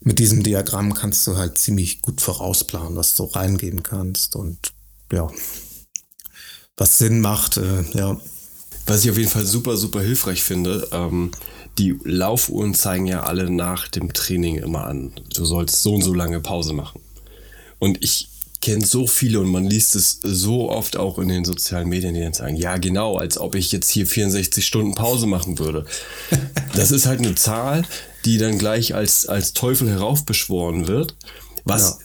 Speaker 2: mit diesem Diagramm kannst du halt ziemlich gut vorausplanen, was du reingeben kannst und ja, was Sinn macht, äh, ja.
Speaker 1: Was ich auf jeden Fall super, super hilfreich finde, ähm, die Laufuhren zeigen ja alle nach dem Training immer an. Du sollst so und so lange Pause machen. Und ich kenne so viele und man liest es so oft auch in den sozialen Medien, die dann sagen, ja genau, als ob ich jetzt hier 64 Stunden Pause machen würde. [laughs] Das ist halt eine Zahl, die dann gleich als, als Teufel heraufbeschworen wird. Was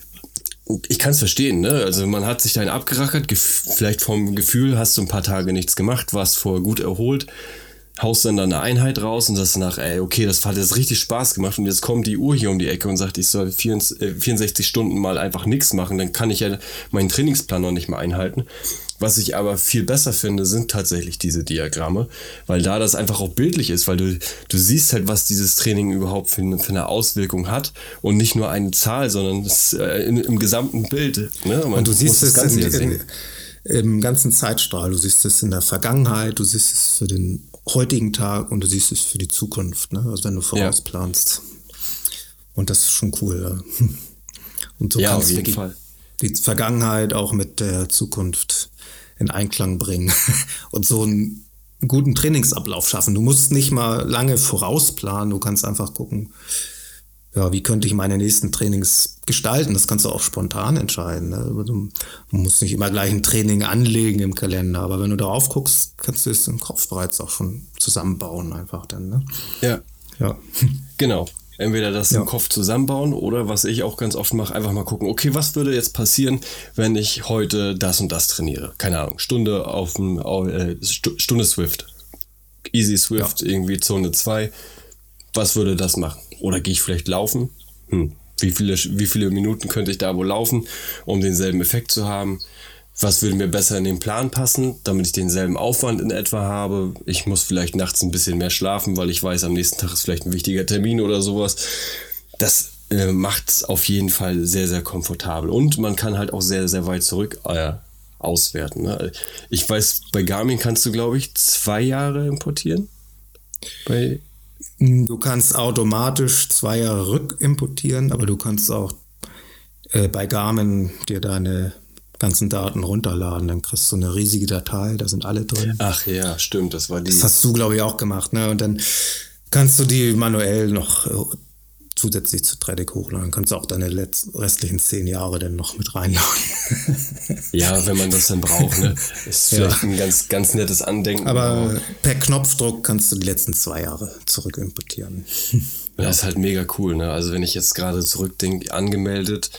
Speaker 1: ja. ich kann es verstehen, ne? Also man hat sich dann abgerackert, vielleicht vom Gefühl hast du ein paar Tage nichts gemacht, warst vorher gut erholt haust dann da eine Einheit raus und das nach, ey, okay, das hat jetzt richtig Spaß gemacht und jetzt kommt die Uhr hier um die Ecke und sagt, ich soll 64 äh, Stunden mal einfach nichts machen, dann kann ich ja meinen Trainingsplan noch nicht mehr einhalten. Was ich aber viel besser finde, sind tatsächlich diese Diagramme, weil da das einfach auch bildlich ist, weil du, du siehst halt, was dieses Training überhaupt für eine, für eine Auswirkung hat und nicht nur eine Zahl, sondern es, äh, in, im gesamten Bild. Ne?
Speaker 2: Man und du siehst es in, in, im ganzen Zeitstrahl. Du siehst es in der Vergangenheit, du siehst es für den heutigen Tag und du siehst es für die Zukunft, ne? also wenn du vorausplanst. Ja. Und das ist schon cool. Ja. [laughs] Und so
Speaker 1: ja,
Speaker 2: kannst
Speaker 1: du die,
Speaker 2: die Vergangenheit auch mit der Zukunft in Einklang bringen [laughs] und so einen guten Trainingsablauf schaffen. Du musst nicht mal lange vorausplanen, du kannst einfach gucken, ja, wie könnte ich meine nächsten Trainings gestalten? Das kannst du auch spontan entscheiden. Ne? Du musst nicht immer gleich ein Training anlegen im Kalender, aber wenn du darauf guckst, kannst du es im Kopf bereits auch schon zusammenbauen, einfach dann. Ne?
Speaker 1: Ja. Ja. Genau. Entweder das ja. im Kopf zusammenbauen oder was ich auch ganz oft mache, einfach mal gucken, okay, was würde jetzt passieren, wenn ich heute das und das trainiere? Keine Ahnung, Stunde auf dem, äh, Stunde Swift. Easy Swift, ja. irgendwie Zone 2. Was würde das machen? Oder gehe ich vielleicht laufen? Hm. Wie viele, wie viele Minuten könnte ich da wohl laufen, um denselben Effekt zu haben? was würde mir besser in den Plan passen, damit ich denselben Aufwand in etwa habe. Ich muss vielleicht nachts ein bisschen mehr schlafen, weil ich weiß, am nächsten Tag ist vielleicht ein wichtiger Termin oder sowas. Das äh, macht es auf jeden Fall sehr, sehr komfortabel. Und man kann halt auch sehr, sehr weit zurück äh, auswerten. Ne? Ich weiß, bei Garmin kannst du, glaube ich, zwei Jahre importieren.
Speaker 2: Bei du kannst automatisch zwei Jahre rückimportieren, aber du kannst auch äh, bei Garmin dir deine ganzen Daten runterladen. Dann kriegst du eine riesige Datei, da sind alle drin.
Speaker 1: Ach ja, stimmt, das war die.
Speaker 2: Das hast du, glaube ich, auch gemacht. Ne? Und dann kannst du die manuell noch äh, zusätzlich zu Tradic hochladen. Dann kannst du auch deine restlichen zehn Jahre dann noch mit reinladen.
Speaker 1: ja, wenn man das dann braucht. Ne? Ist vielleicht ja. ein ganz, ganz nettes Andenken.
Speaker 2: Aber per Knopfdruck kannst du die letzten zwei Jahre zurück importieren.
Speaker 1: Das ist halt mega cool. Ne? Also wenn ich jetzt gerade zurückdenke, angemeldet,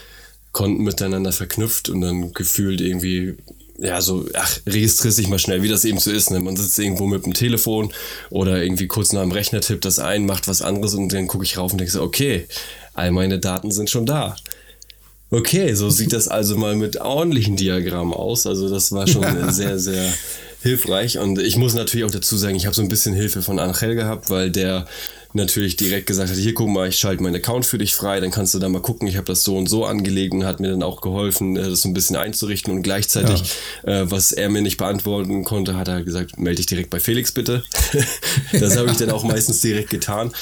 Speaker 1: Konten miteinander verknüpft und dann gefühlt irgendwie, ja, so, ach, registrierst dich mal schnell, wie das eben so ist. Ne? Man sitzt irgendwo mit dem Telefon oder irgendwie kurz nach dem Rechner tippt das ein, macht was anderes und dann gucke ich rauf und denke so, okay, all meine Daten sind schon da. Okay, so [laughs] sieht das also mal mit ordentlichen Diagrammen aus. Also das war schon [laughs] sehr, sehr hilfreich. Und ich muss natürlich auch dazu sagen, ich habe so ein bisschen Hilfe von Angel gehabt, weil der natürlich direkt gesagt hat, hier guck mal, ich schalte meinen Account für dich frei, dann kannst du da mal gucken, ich habe das so und so angelegt und hat mir dann auch geholfen, äh, das so ein bisschen einzurichten und gleichzeitig, ja. äh, was er mir nicht beantworten konnte, hat er gesagt, melde dich direkt bei Felix bitte. [laughs] das habe ich dann auch meistens direkt getan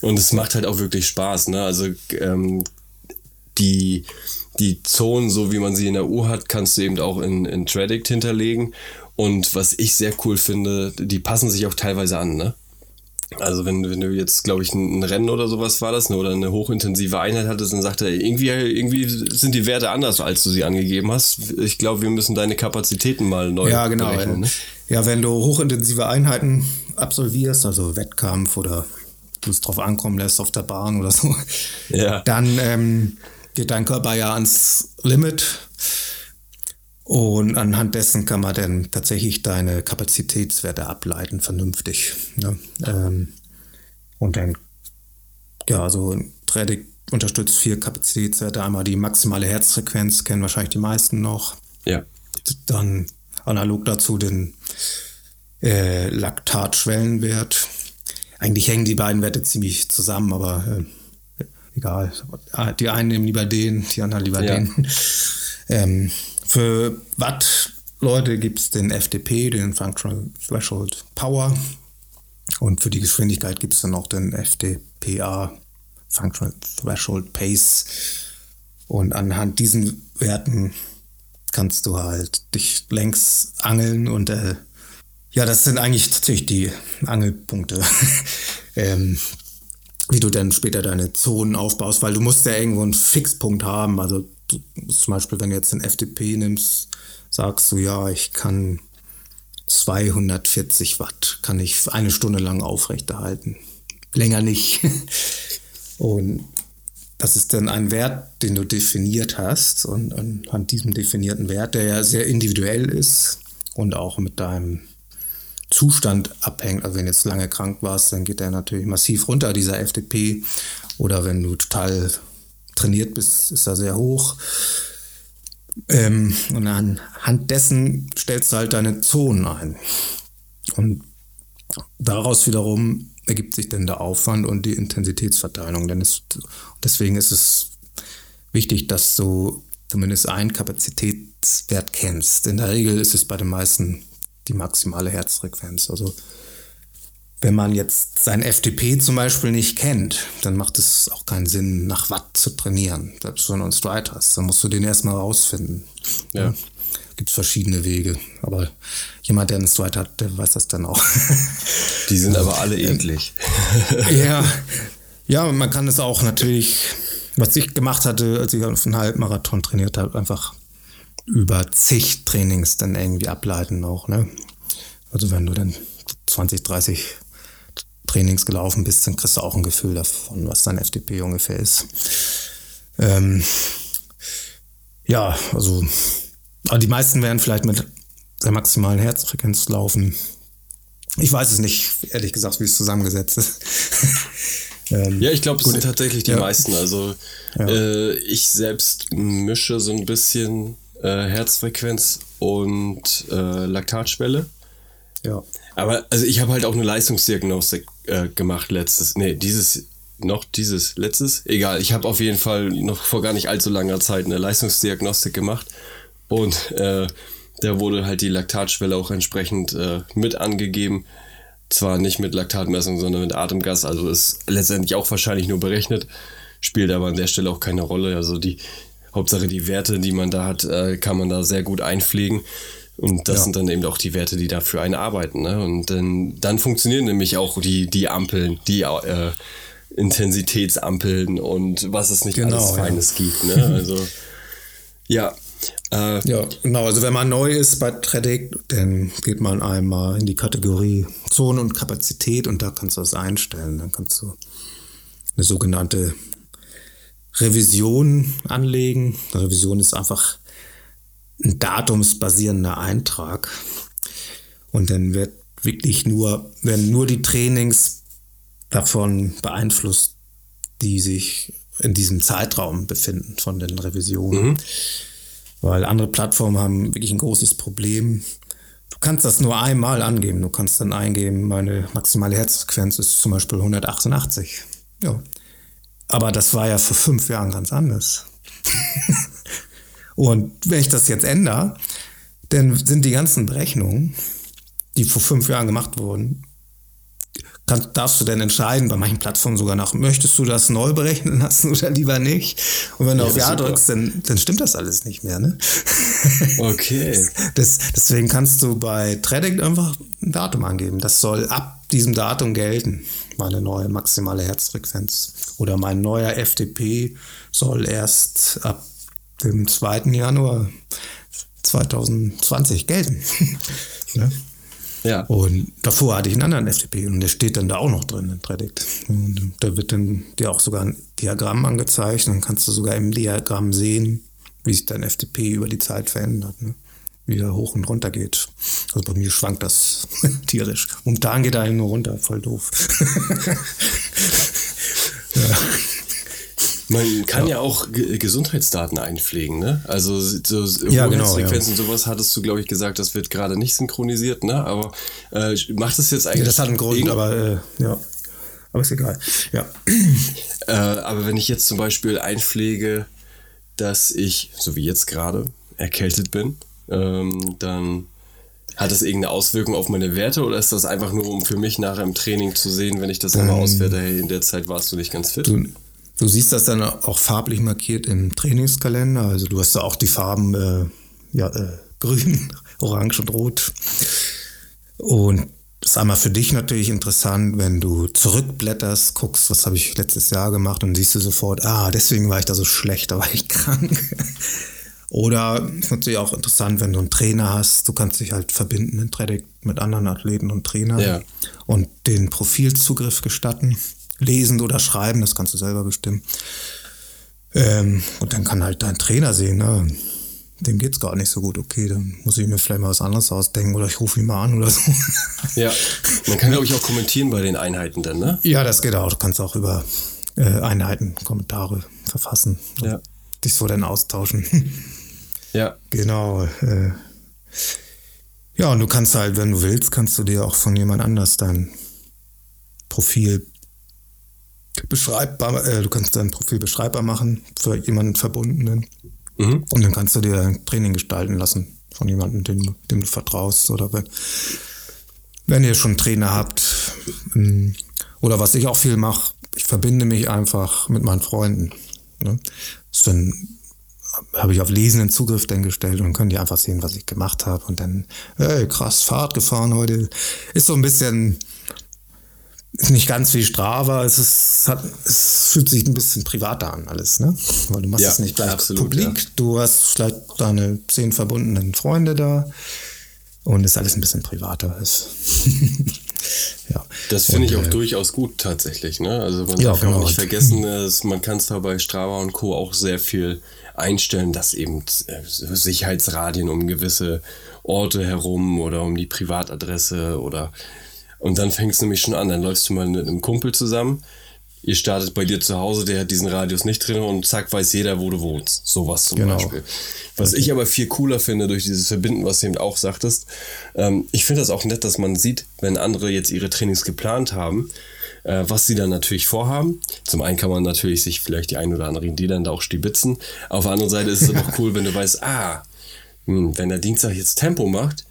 Speaker 1: und es macht halt auch wirklich Spaß, ne? also ähm, die die Zonen, so wie man sie in der Uhr hat, kannst du eben auch in, in Tradict hinterlegen. Und was ich sehr cool finde, die passen sich auch teilweise an, ne? Also wenn, wenn du jetzt, glaube ich, ein, Rennen oder sowas war das, ne, oder eine hochintensive Einheit hattest, dann sagt er, irgendwie, irgendwie sind die Werte anders, als du sie angegeben hast. Ich glaube, wir müssen deine Kapazitäten mal neu
Speaker 2: ja, genau, berechnen. Ne? Ja, wenn du hochintensive Einheiten absolvierst, also Wettkampf oder du es drauf ankommen lässt auf der Bahn oder so, ja. dann ähm, geht dein Körper ja ans Limit und anhand dessen kann man dann tatsächlich deine Kapazitätswerte ableiten, vernünftig. Ne? Ähm, und dann, ja, also Tradic unterstützt vier Kapazitätswerte. Einmal die maximale Herzfrequenz, kennen wahrscheinlich die meisten noch.
Speaker 1: Ja.
Speaker 2: Dann analog dazu den äh, Laktatschwellenwert. Eigentlich hängen die beiden Werte ziemlich zusammen, aber äh, egal. Die einen nehmen lieber den, die anderen lieber ja. den. Ähm, für Watt-Leute gibt es den FDP, den Functional Threshold Power. Und für die Geschwindigkeit gibt es dann noch den FDPA, Functional Threshold Pace. Und anhand diesen Werten kannst du halt dich längs angeln und äh, ja, das sind eigentlich tatsächlich die Angelpunkte, [laughs] ähm, wie du dann später deine Zonen aufbaust, weil du musst ja irgendwo einen Fixpunkt haben. Also zum Beispiel, wenn du jetzt den FDP nimmst, sagst du, ja, ich kann 240 Watt, kann ich eine Stunde lang aufrechterhalten. Länger nicht. [laughs] Und das ist dann ein Wert, den du definiert hast. Und an diesem definierten Wert, der ja sehr individuell ist und auch mit deinem Zustand abhängt. Also wenn du jetzt lange krank warst, dann geht der natürlich massiv runter, dieser FDP. Oder wenn du total trainiert bist, ist er sehr hoch. Ähm, und anhand dessen stellst du halt deine Zonen ein. Und daraus wiederum ergibt sich dann der Aufwand und die Intensitätsverteilung. Denn es, deswegen ist es wichtig, dass du zumindest einen Kapazitätswert kennst. In der Regel ist es bei den meisten die maximale Herzfrequenz. Also wenn man jetzt sein FTP zum Beispiel nicht kennt, dann macht es auch keinen Sinn, nach Watt zu trainieren. Selbst wenn du einen Stride hast, dann musst du den erstmal rausfinden. Ja. Gibt es verschiedene Wege. Aber jemand, der einen Stride hat, der weiß das dann auch. [laughs]
Speaker 1: Die sind aber alle ähnlich. [laughs]
Speaker 2: ja. Ja, man kann es auch natürlich, was ich gemacht hatte, als ich auf einen Halbmarathon trainiert habe, einfach über zig Trainings dann irgendwie ableiten auch. Ne? Also wenn du dann 20, 30 Trainings gelaufen bist, dann kriegst du auch ein Gefühl davon, was dein FDP ungefähr ist. Ähm, ja, also die meisten werden vielleicht mit der maximalen Herzfrequenz laufen. Ich weiß es nicht, ehrlich gesagt, wie es zusammengesetzt ist. [laughs]
Speaker 1: ähm, ja, ich glaube, es sind tatsächlich die ja. meisten. Also ja. äh, ich selbst mische so ein bisschen äh, Herzfrequenz und äh, Laktatschwelle. Ja. Aber also ich habe halt auch eine Leistungsdiagnostik äh, gemacht letztes, nee, dieses, noch dieses, letztes, egal. Ich habe auf jeden Fall noch vor gar nicht allzu langer Zeit eine Leistungsdiagnostik gemacht und äh, da wurde halt die Laktatschwelle auch entsprechend äh, mit angegeben. Zwar nicht mit Laktatmessung, sondern mit Atemgas, also ist letztendlich auch wahrscheinlich nur berechnet, spielt aber an der Stelle auch keine Rolle. Also die Hauptsache die Werte, die man da hat, äh, kann man da sehr gut einpflegen. Und das ja. sind dann eben auch die Werte, die dafür einen arbeiten. Ne? Und dann, dann funktionieren nämlich auch die, die Ampeln, die äh, Intensitätsampeln und was es nicht genau, alles Feines ja. gibt. Ne? [laughs] Also ja.
Speaker 2: Äh, ja, genau. Also wenn man neu ist bei Tradic, dann geht man einmal in die Kategorie Zone und Kapazität und da kannst du das einstellen. Dann kannst du eine sogenannte Revision anlegen. Eine Revision ist einfach ein datumsbasierender Eintrag. Und dann wird wirklich nur, werden nur die Trainings davon beeinflusst, die sich in diesem Zeitraum befinden von den Revisionen. Mhm. Weil andere Plattformen haben wirklich ein großes Problem. Du kannst das nur einmal angeben. Du kannst dann eingeben, meine maximale Herzfrequenz ist zum Beispiel 188. Ja. Aber das war ja vor fünf Jahren ganz anders. [laughs] Und wenn ich das jetzt ändere, dann sind die ganzen Berechnungen, die vor fünf Jahren gemacht wurden, kann, darfst du denn entscheiden, bei manchen Plattformen sogar nach, möchtest du das neu berechnen lassen [laughs] oder lieber nicht? Und wenn du ja, auf Ja drückst, dann, dann stimmt das alles nicht mehr. Ne?
Speaker 1: Okay. [laughs]
Speaker 2: Das, deswegen kannst du bei Trading einfach ein Datum angeben. Das soll ab diesem Datum gelten, meine neue maximale Herzfrequenz. Oder mein neuer FTP soll erst ab dem 2. Januar 2020 gelten. [laughs] ne? Ja. Und davor hatte ich einen anderen FTP und der steht dann da auch noch drin in Predict. Und da wird dann dir auch sogar ein Diagramm angezeigt. Dann kannst du sogar im Diagramm sehen, wie sich dein FTP über die Zeit verändert. Ne? Wie er hoch und runter geht. Also bei mir schwankt das [laughs] tierisch. Momentan geht er nur runter, voll doof. [laughs]
Speaker 1: ja. Man kann ja, ja auch G Gesundheitsdaten einpflegen, ne? Also so
Speaker 2: ja, genau,
Speaker 1: Frequenzen ja. und sowas hattest du, glaube ich, gesagt, das wird gerade nicht synchronisiert, ne? Aber äh, macht das jetzt eigentlich. Ja,
Speaker 2: das hat einen Grund, aber äh, ja. Aber ist egal. Ja.
Speaker 1: Äh, aber wenn ich jetzt zum Beispiel einpflege, dass ich, so wie jetzt gerade, erkältet bin, ähm, dann hat das irgendeine Auswirkung auf meine Werte oder ist das einfach nur, um für mich nachher im Training zu sehen, wenn ich das einmal ähm, auswerte, hey, in der Zeit warst du nicht ganz fit?
Speaker 2: Du, Du siehst das dann auch farblich markiert im Trainingskalender. Also du hast da auch die Farben äh, ja, äh, grün, [laughs] orange und rot. Und das ist einmal für dich natürlich interessant, wenn du zurückblätterst, guckst, was habe ich letztes Jahr gemacht und siehst du sofort, ah, deswegen war ich da so schlecht, [laughs] da war ich krank. Oder ist natürlich auch interessant, wenn du einen Trainer hast, du kannst dich halt verbinden in Training mit anderen Athleten und Trainern ja. und den Profilzugriff gestatten lesen oder schreiben, das kannst du selber bestimmen. Ähm, und dann kann halt dein Trainer sehen, ne? dem geht's gar nicht so gut. Okay, dann muss ich mir vielleicht mal was anderes ausdenken oder ich rufe ihn mal an oder so. [laughs]
Speaker 1: Ja, man kann, glaube ich, auch kommentieren bei den Einheiten dann, ne?
Speaker 2: Ja, das geht auch. Du kannst auch über äh, Einheiten Kommentare verfassen. Ja. Dich so dann austauschen.
Speaker 1: Ja. [laughs]
Speaker 2: Genau. Äh, ja, und du kannst halt, wenn du willst, kannst du dir auch von jemand anders dein Profil beschreibbar, äh, du kannst dein Profil beschreibbar machen für jemanden Verbundenen. Mhm. Und dann kannst du dir ein Training gestalten lassen von jemandem, dem, dem du vertraust. Oder wenn, wenn ihr schon Trainer habt. Mm, oder was ich auch viel mache, ich verbinde mich einfach mit meinen Freunden. Ne? Dann habe ich auf lesenden Zugriff dann gestellt und können die einfach sehen, was ich gemacht habe. Und dann, hey, krass, Fahrt gefahren heute. Ist so ein bisschen ist nicht ganz wie Strava, es, ist, hat, es fühlt sich ein bisschen privater an alles, ne? Weil du machst ja, es nicht gleich absolut, publik, ja. du hast vielleicht deine zehn verbundenen Freunde da und es ist alles ein bisschen privater. [laughs]
Speaker 1: ja. Das finde ich auch äh, durchaus gut tatsächlich, ne? Also man ja, darf genau. auch nicht vergessen, dass man kann es da bei Strava und Co. auch sehr viel einstellen, dass eben äh, Sicherheitsradien um gewisse Orte herum oder um die Privatadresse oder und dann fängst du nämlich schon an. Dann läufst du mal mit einem Kumpel zusammen. Ihr startet bei dir zu Hause, der hat diesen Radius nicht drin und zack, weiß jeder, wo du wohnst. Sowas zum genau. Beispiel. Was ich aber viel cooler finde durch dieses Verbinden, was du eben auch sagtest, ähm, ich finde das auch nett, dass man sieht, wenn andere jetzt ihre Trainings geplant haben, äh, was sie dann natürlich vorhaben. Zum einen kann man natürlich sich vielleicht die ein oder andere Idee dann da auch stibitzen. Auf der anderen Seite ist es auch [laughs] cool, wenn du weißt, ah, hm, wenn der Dienstag jetzt Tempo macht,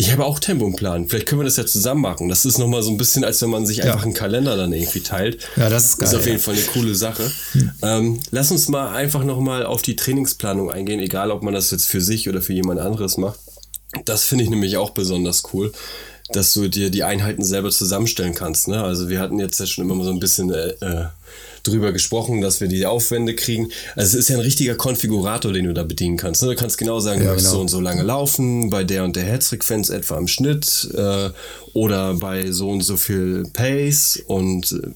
Speaker 1: ich habe auch Tempo im Plan. Vielleicht können wir das ja zusammen machen. Das ist nochmal so ein bisschen, als wenn man sich einfach einen Kalender dann irgendwie teilt.
Speaker 2: Ja, das ist geil.
Speaker 1: Das ist auf jeden Fall eine coole Sache. Hm. Ähm, lass uns mal einfach nochmal auf die Trainingsplanung eingehen, egal ob man das jetzt für sich oder für jemand anderes macht. Das finde ich nämlich auch besonders cool, dass du dir die Einheiten selber zusammenstellen kannst. Ne? Also wir hatten jetzt ja schon immer so ein bisschen äh, äh drüber gesprochen, dass wir die Aufwände kriegen. Also es ist ja ein richtiger Konfigurator, den du da bedienen kannst. Ne? Du kannst genau sagen, ja, du genau. so und so lange laufen, bei der und der Herzfrequenz etwa im Schnitt äh, oder bei so und so viel Pace und äh,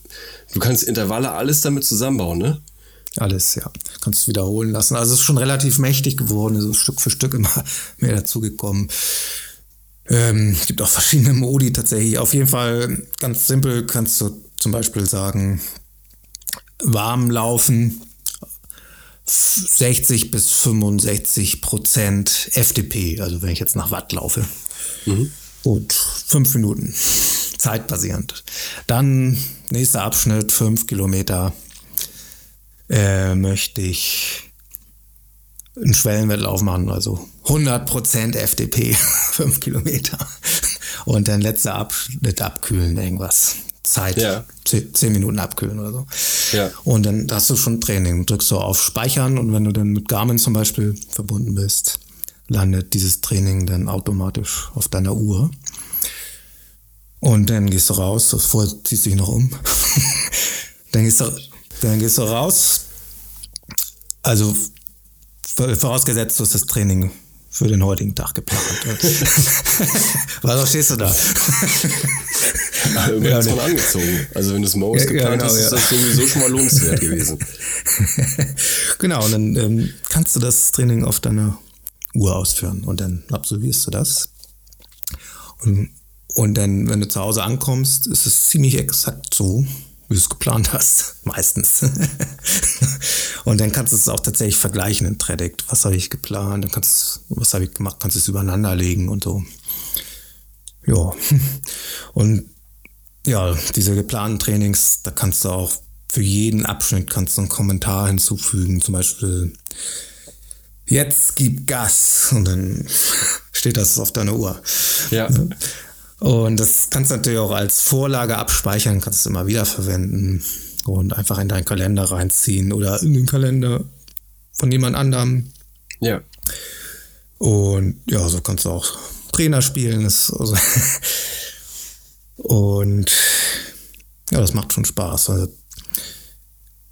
Speaker 1: du kannst Intervalle alles damit zusammenbauen, ne?
Speaker 2: Alles, ja. Kannst du wiederholen lassen. Also es ist schon relativ mächtig geworden, so Stück für Stück immer [laughs] mehr dazugekommen. Ähm, gibt auch verschiedene Modi tatsächlich. Auf jeden Fall ganz simpel kannst du zum Beispiel sagen, warm laufen 60 bis 65 Prozent FDP, also wenn ich jetzt nach Watt laufe. Mhm. Gut, fünf Minuten, zeitbasierend. Dann nächster Abschnitt, fünf Kilometer, äh, möchte ich einen Schwellenwettlauf machen, also 100% FDP, [laughs] fünf Kilometer. Und dann letzter Abschnitt abkühlen, irgendwas. Zeit. Ja. Zehn, Minuten abkühlen oder so. Ja. Und dann hast du schon Training. Drückst du auf Speichern und wenn du dann mit Garmin zum Beispiel verbunden bist, landet dieses Training dann automatisch auf deiner Uhr. Und dann gehst du raus, vorher ziehst du dich noch um. [laughs] dann, gehst du, dann gehst du raus. Also vorausgesetzt, du hast das Training für den heutigen Tag geplant. [laughs] [laughs] Was stehst du da? [laughs]
Speaker 1: Ja, schon angezogen. Also wenn du es morgens ja, geplant ja, genau, hast, ist das sowieso schon mal lohnenswert gewesen. [laughs]
Speaker 2: genau, und dann ähm, kannst du das Training auf deiner Uhr ausführen und dann absolvierst du das. Und, und dann, wenn du zu Hause ankommst, ist es ziemlich exakt so, wie du es geplant hast, [laughs] meistens. und dann kannst du es auch tatsächlich vergleichen in Predict. Was habe ich geplant? Dann kannst du, was habe ich gemacht? Kannst du es übereinander legen und so. Ja. Und ja, diese geplanten Trainings, da kannst du auch für jeden Abschnitt kannst du einen Kommentar hinzufügen. Zum Beispiel, jetzt gib Gas. Und dann [laughs] steht das auf deiner Uhr. Ja. Und das kannst du natürlich auch als Vorlage abspeichern, kannst du immer wieder verwenden und einfach in deinen Kalender reinziehen oder in den Kalender von jemand anderem.
Speaker 1: Ja.
Speaker 2: Und ja, so kannst du auch Trainer spielen. Also [laughs] und ja, das macht schon Spaß. Also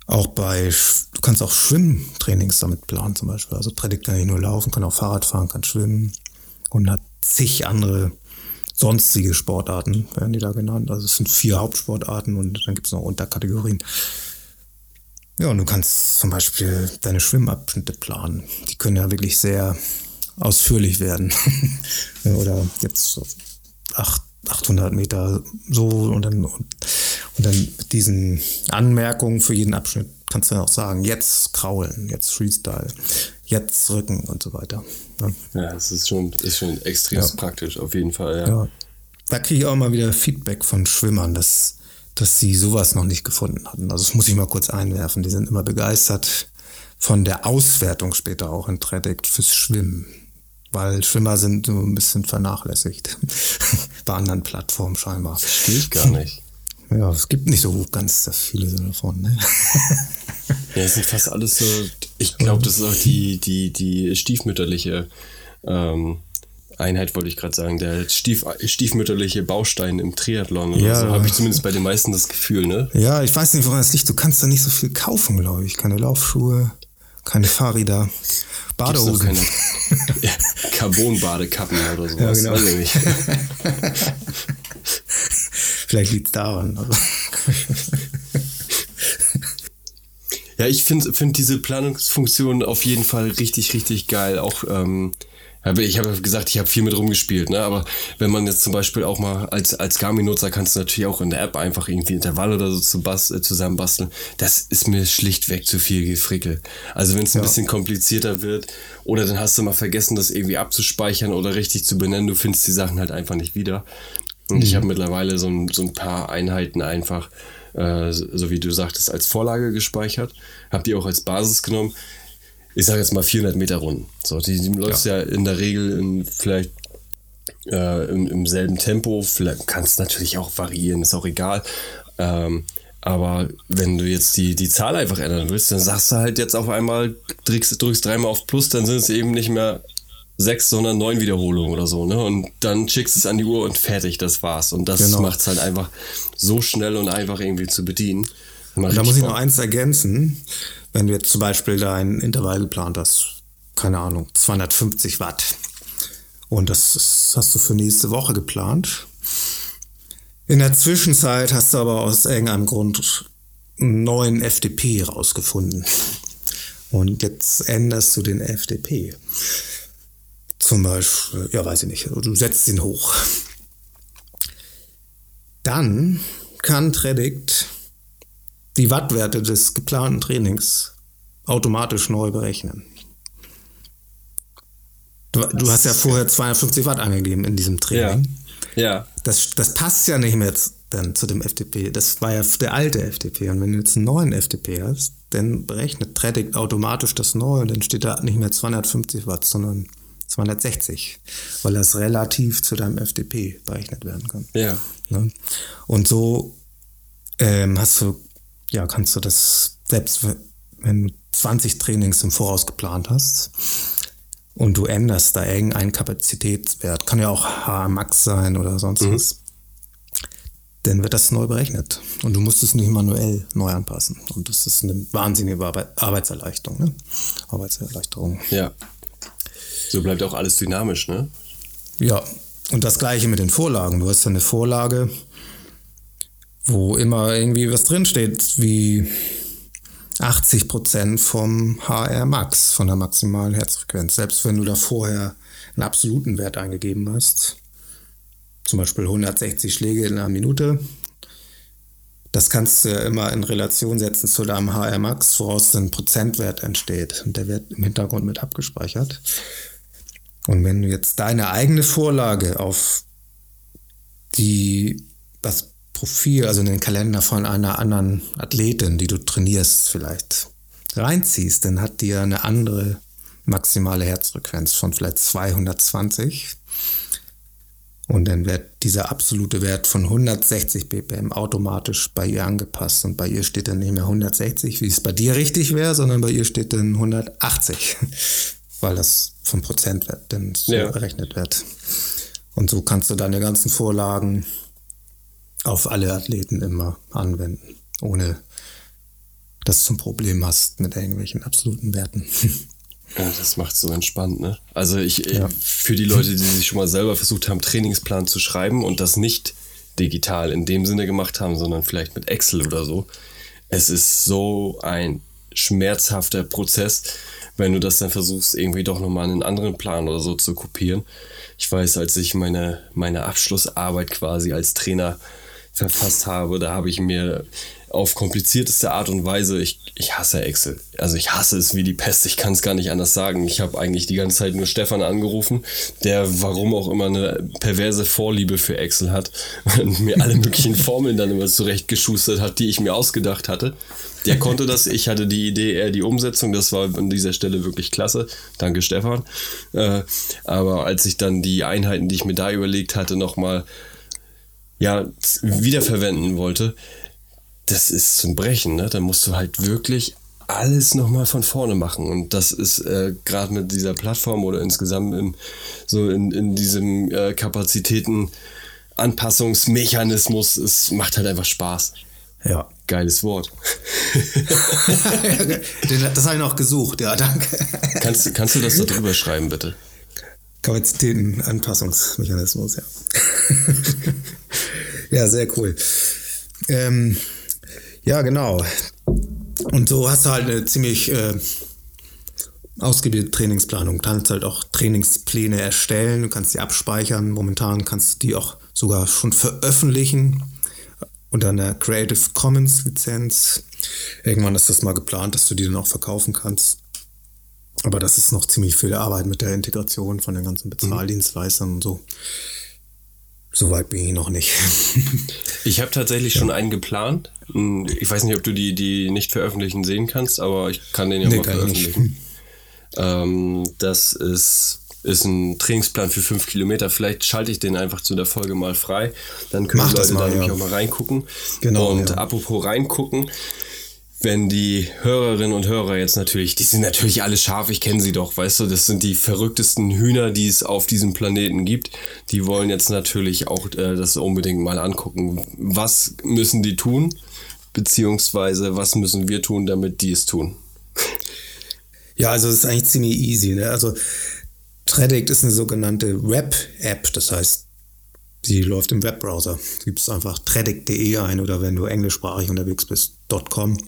Speaker 2: auch bei, du kannst auch Schwimmtrainings damit planen zum Beispiel. Also Predict kann nicht nur laufen, kann auch Fahrrad fahren, kann schwimmen und hat zig andere sonstige Sportarten, werden die da genannt. Also es sind vier Hauptsportarten und dann gibt es noch Unterkategorien. Ja, und du kannst zum Beispiel deine Schwimmabschnitte planen. Die können ja wirklich sehr ausführlich werden. [laughs] Oder jetzt acht, 800 Meter so und dann, und, und dann mit diesen Anmerkungen für jeden Abschnitt kannst du dann auch sagen, jetzt kraulen, jetzt Freestyle, jetzt rücken und so weiter.
Speaker 1: Ja, ja das ist schon, ist schon extrem ja. praktisch, auf jeden Fall. Ja. ja.
Speaker 2: Da kriege ich auch mal wieder Feedback von Schwimmern, dass, dass sie sowas noch nicht gefunden hatten. Also das muss ich mal kurz einwerfen. Die sind immer begeistert von der Auswertung später auch in Tradict fürs Schwimmen. Weil Schwimmer sind so ein bisschen vernachlässigt. [laughs] Bei anderen Plattformen scheinbar.
Speaker 1: Verstehe ich gar nicht.
Speaker 2: Ja, es gibt nicht so ganz viele davon. Ne? [laughs]
Speaker 1: ja, es sind fast alles so. Ich glaube, das ist auch die, die, die stiefmütterliche ähm, Einheit, wollte ich gerade sagen. Der Stief, stiefmütterliche Baustein im Triathlon oder ja. so. Habe ich zumindest bei den meisten das Gefühl, ne?
Speaker 2: Ja, ich weiß nicht, woran es liegt. Du kannst da nicht so viel kaufen, glaube ich. Keine Laufschuhe, keine Fahrräder. Badehosen. Keine
Speaker 1: ja, [laughs] Carbon-Badekappen oder sowas. Ja, genau. [laughs]
Speaker 2: Vielleicht liegt es daran.
Speaker 1: Ja, ich finde find diese Planungsfunktion auf jeden Fall richtig, richtig geil. Auch ähm, ich habe gesagt, ich habe viel mit rumgespielt, ne? Aber wenn man jetzt zum Beispiel auch mal als, als Garmin-Nutzer kannst du natürlich auch in der App einfach irgendwie Intervalle oder so zu bas äh, zusammenbasteln. Das ist mir schlichtweg zu viel Gefrickel. Also wenn es ein ja. bisschen komplizierter wird oder dann hast du mal vergessen, das irgendwie abzuspeichern oder richtig zu benennen, du findest die Sachen halt einfach nicht wieder. Und mhm. ich habe mittlerweile so ein, so ein paar Einheiten einfach, äh, so wie du sagtest, als Vorlage gespeichert, habe die auch als Basis genommen ich sage jetzt mal 400 Meter Runden. So, die, die läuft ja. ja in der Regel in vielleicht äh, im, im, selben Tempo. Vielleicht kannst natürlich auch variieren, ist auch egal. Ähm, aber wenn du jetzt die, die Zahl einfach ändern willst, dann sagst du halt jetzt auf einmal, drückst, drückst dreimal auf Plus, dann sind es eben nicht mehr sechs, sondern neun Wiederholungen oder so, ne? Und dann schickst es an die Uhr und fertig, das war's. Und das genau. macht es halt einfach so schnell und einfach irgendwie zu bedienen.
Speaker 2: Da muss ich noch eins ergänzen. Wenn du jetzt zum Beispiel da ein Intervall geplant hast, keine Ahnung, 250 Watt, und das hast du für nächste Woche geplant. In der Zwischenzeit hast du aber aus irgendeinem Grund einen neuen FDP rausgefunden. Und jetzt änderst du den FDP. Zum Beispiel, ja, weiß ich nicht, du setzt ihn hoch. Dann kann Predict die Wattwerte des geplanten Trainings automatisch neu berechnen. Du, du hast ja vorher 250 Watt angegeben in diesem Training.
Speaker 1: Ja. ja.
Speaker 2: Das, das passt ja nicht mehr dann zu dem FTP. Das war ja der alte FTP. Und wenn du jetzt einen neuen FTP hast, dann berechnet Tradic automatisch das neue und dann steht da nicht mehr 250 Watt, sondern 260, weil das relativ zu deinem FTP berechnet werden kann.
Speaker 1: Ja.
Speaker 2: Ne? Und so ähm, hast du ja, kannst du das, selbst wenn du 20 Trainings im Voraus geplant hast und du änderst da irgendeinen Kapazitätswert, kann ja auch HMax sein oder sonst mhm. was, dann wird das neu berechnet. Und du musst es nicht manuell neu anpassen. Und das ist eine wahnsinnige Arbeitserleichterung. Ne? Arbeitserleichterung.
Speaker 1: Ja. So bleibt auch alles dynamisch, ne?
Speaker 2: Ja. Und das gleiche mit den Vorlagen. Du hast ja eine Vorlage, wo immer irgendwie was drinsteht, wie 80 Prozent vom HR Max, von der maximalen Herzfrequenz. Selbst wenn du da vorher einen absoluten Wert eingegeben hast, zum Beispiel 160 Schläge in einer Minute, das kannst du ja immer in Relation setzen zu deinem HR Max, woraus ein Prozentwert entsteht. Und der wird im Hintergrund mit abgespeichert. Und wenn du jetzt deine eigene Vorlage auf die, das Profil, also in den Kalender von einer anderen Athletin, die du trainierst, vielleicht reinziehst, dann hat die ja eine andere maximale Herzfrequenz von vielleicht 220. Und dann wird dieser absolute Wert von 160 BPM automatisch bei ihr angepasst. Und bei ihr steht dann nicht mehr 160, wie es bei dir richtig wäre, sondern bei ihr steht dann 180, [laughs] weil das vom Prozentwert dann so ja. berechnet wird. Und so kannst du deine ganzen Vorlagen auf alle Athleten immer anwenden, ohne dass du ein Problem hast mit irgendwelchen absoluten Werten. [laughs]
Speaker 1: Ja, das macht so entspannt, ne? Also ich, ja. für die Leute, die sich schon mal selber versucht haben, Trainingsplan zu schreiben und das nicht digital in dem Sinne gemacht haben, sondern vielleicht mit Excel oder so. Es ist so ein schmerzhafter Prozess, wenn du das dann versuchst, irgendwie doch nochmal einen anderen Plan oder so zu kopieren. Ich weiß, als ich meine, meine Abschlussarbeit quasi als Trainer verfasst habe. Da habe ich mir auf komplizierteste Art und Weise. Ich, ich hasse Excel. Also ich hasse es wie die Pest. Ich kann es gar nicht anders sagen. Ich habe eigentlich die ganze Zeit nur Stefan angerufen, der warum auch immer eine perverse Vorliebe für Excel hat und mir alle möglichen [laughs] Formeln dann immer zurechtgeschustert hat, die ich mir ausgedacht hatte. Der konnte das, ich hatte die Idee, eher die Umsetzung, das war an dieser Stelle wirklich klasse. Danke, Stefan. Äh, aber als ich dann die Einheiten, die ich mir da überlegt hatte, nochmal ja, wiederverwenden wollte, das ist zum Brechen, ne? Da musst du halt wirklich alles nochmal von vorne machen. Und das ist äh, gerade mit dieser Plattform oder insgesamt im, so in, in diesem äh, Kapazitäten-Anpassungsmechanismus, es macht halt einfach Spaß.
Speaker 2: Ja.
Speaker 1: Geiles Wort. [laughs]
Speaker 2: das habe ich noch gesucht, ja, danke.
Speaker 1: Kannst, kannst du das da drüber schreiben, bitte?
Speaker 2: Kapazitätenanpassungsmechanismus, ja. [laughs] ja, sehr cool. Ähm, ja, genau. Und so hast du halt eine ziemlich äh, ausgebildete Trainingsplanung. Du kannst halt auch Trainingspläne erstellen, du kannst die abspeichern. Momentan kannst du die auch sogar schon veröffentlichen unter einer Creative Commons Lizenz. Irgendwann ist das mal geplant, dass du die dann auch verkaufen kannst. Aber das ist noch ziemlich viel Arbeit mit der Integration von den ganzen Bezahldienstleistern und so. Soweit bin ich noch nicht. [laughs]
Speaker 1: ich habe tatsächlich ja. schon einen geplant. Hm, ich weiß nicht, ob du die, die nicht veröffentlichen sehen kannst, aber ich kann den ja nee, mal veröffentlichen. Ähm, das ist ist ein Trainingsplan für fünf Kilometer. Vielleicht schalte ich den einfach zu der Folge mal frei. Dann können Mach die Leute mal, da ja. nämlich auch mal reingucken. Genau. Und ja. apropos reingucken, wenn die Hörerinnen und Hörer jetzt natürlich, die sind natürlich alle scharf, ich kenne sie doch, weißt du, das sind die verrücktesten Hühner, die es auf diesem Planeten gibt. Die wollen jetzt natürlich auch äh, das unbedingt mal angucken. Was müssen die tun? Beziehungsweise was müssen wir tun, damit die es tun?
Speaker 2: Ja, also es ist eigentlich ziemlich easy. Ne? Also Tradict ist eine sogenannte Web-App, das heißt, die läuft im Webbrowser. Du gibst einfach tradict.de ein oder wenn du englischsprachig unterwegs bist, .com.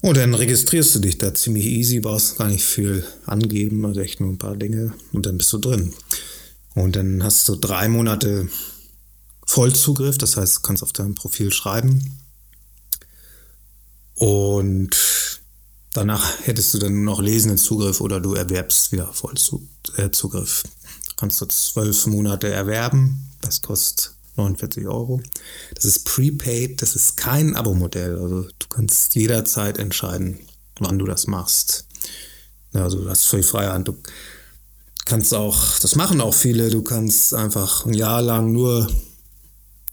Speaker 2: Und dann registrierst du dich da ziemlich easy, brauchst gar nicht viel angeben, also echt nur ein paar Dinge und dann bist du drin. Und dann hast du drei Monate Vollzugriff, das heißt, du kannst auf deinem Profil schreiben. Und Danach hättest du dann noch lesenden Zugriff oder du erwerbst wieder Vollzugriff. Kannst du zwölf Monate erwerben. Das kostet 49 Euro. Das ist prepaid, das ist kein Abo-Modell. Also du kannst jederzeit entscheiden, wann du das machst. Also du hast völlig freie Hand. Du kannst auch, das machen auch viele, du kannst einfach ein Jahr lang nur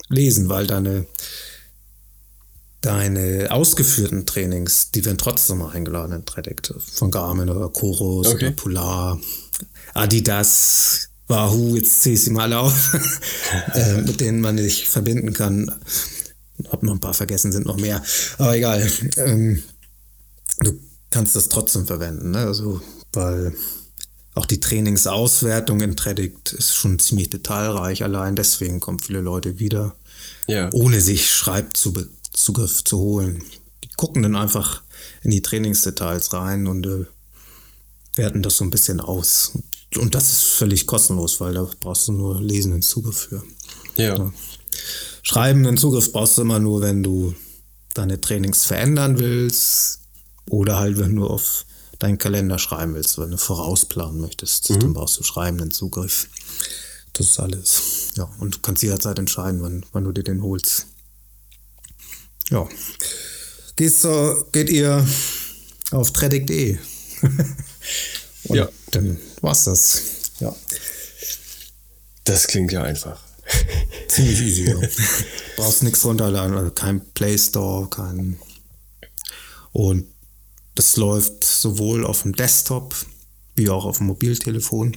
Speaker 2: lesen, weil deine deine ausgeführten Trainings, die werden trotzdem mal eingeladen in Tradict. Von Garmin oder Chorus okay. oder Polar, Adidas, Wahoo, jetzt zähle ich sie mal alle auf, [laughs] äh, mit denen man sich verbinden kann. Hab noch ein paar vergessen, sind noch mehr. Aber egal. Ähm, du kannst das trotzdem verwenden. Ne? Also, weil auch die Trainingsauswertung in Tradict ist schon ziemlich detailreich. Allein deswegen kommen viele Leute wieder, ja. ohne sich Schreib zu be Zugriff zu holen. Die gucken dann einfach in die Trainingsdetails rein und äh, werten das so ein bisschen aus. Und das ist völlig kostenlos, weil da brauchst du nur lesenden Zugriff für. Ja. ja. Schreibenden Zugriff brauchst du immer nur, wenn du deine Trainings verändern willst oder halt, wenn du auf deinen Kalender schreiben willst, wenn du vorausplanen möchtest, mhm. dann brauchst du schreibenden Zugriff. Das ist alles. Ja, und du kannst jederzeit entscheiden, wann, wann du dir den holst. Ja. Gehst, so, geht ihr auf tradick.de. [laughs] ja. Dann war's das. Ja.
Speaker 1: Das klingt ja einfach. [laughs]
Speaker 2: Ziemlich easy, ja. [laughs] Brauchst nichts runterladen, also kein Play Store, kein. Und das läuft sowohl auf dem Desktop wie auch auf dem Mobiltelefon.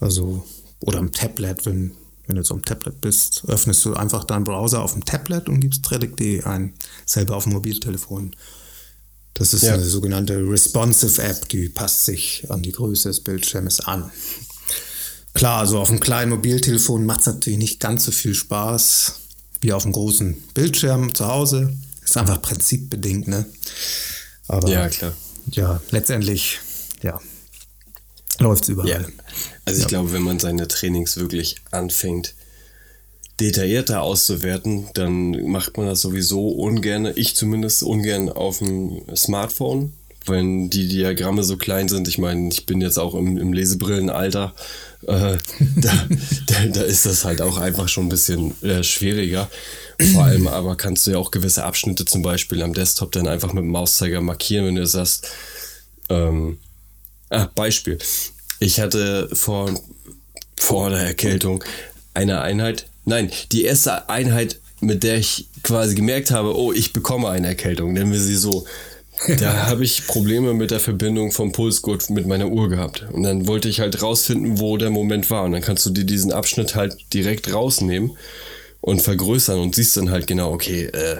Speaker 2: Also, oder am Tablet, wenn wenn du jetzt am Tablet bist, öffnest du einfach deinen Browser auf dem Tablet und gibst Redict.de ein, selber auf dem Mobiltelefon. Das ist ja. eine sogenannte Responsive App, die passt sich an die Größe des Bildschirmes an. Klar, also auf einem kleinen Mobiltelefon macht es natürlich nicht ganz so viel Spaß wie auf einem großen Bildschirm zu Hause. Ist einfach prinzipbedingt, ne? Aber
Speaker 1: ja, klar.
Speaker 2: Ja, letztendlich, ja, läuft es überall. Ja.
Speaker 1: Also ich glaube, wenn man seine Trainings wirklich anfängt, detaillierter auszuwerten, dann macht man das sowieso ungern, ich zumindest ungern auf dem Smartphone, wenn die Diagramme so klein sind. Ich meine, ich bin jetzt auch im, im Lesebrillenalter. Äh, [laughs] da, da, da, ist das halt auch einfach schon ein bisschen äh, schwieriger. Vor allem aber kannst du ja auch gewisse Abschnitte zum Beispiel am Desktop dann einfach mit dem Mauszeiger markieren, wenn du sagst, ähm, ah, Beispiel. Ich hatte vor, vor der Erkältung eine Einheit, nein, die erste Einheit, mit der ich quasi gemerkt habe, oh, ich bekomme eine Erkältung, nennen wir sie so. Da [laughs] habe ich Probleme mit der Verbindung vom Pulsgurt mit meiner Uhr gehabt. Und dann wollte ich halt rausfinden, wo der Moment war. Und dann kannst du dir diesen Abschnitt halt direkt rausnehmen und vergrößern und siehst dann halt genau, okay, äh,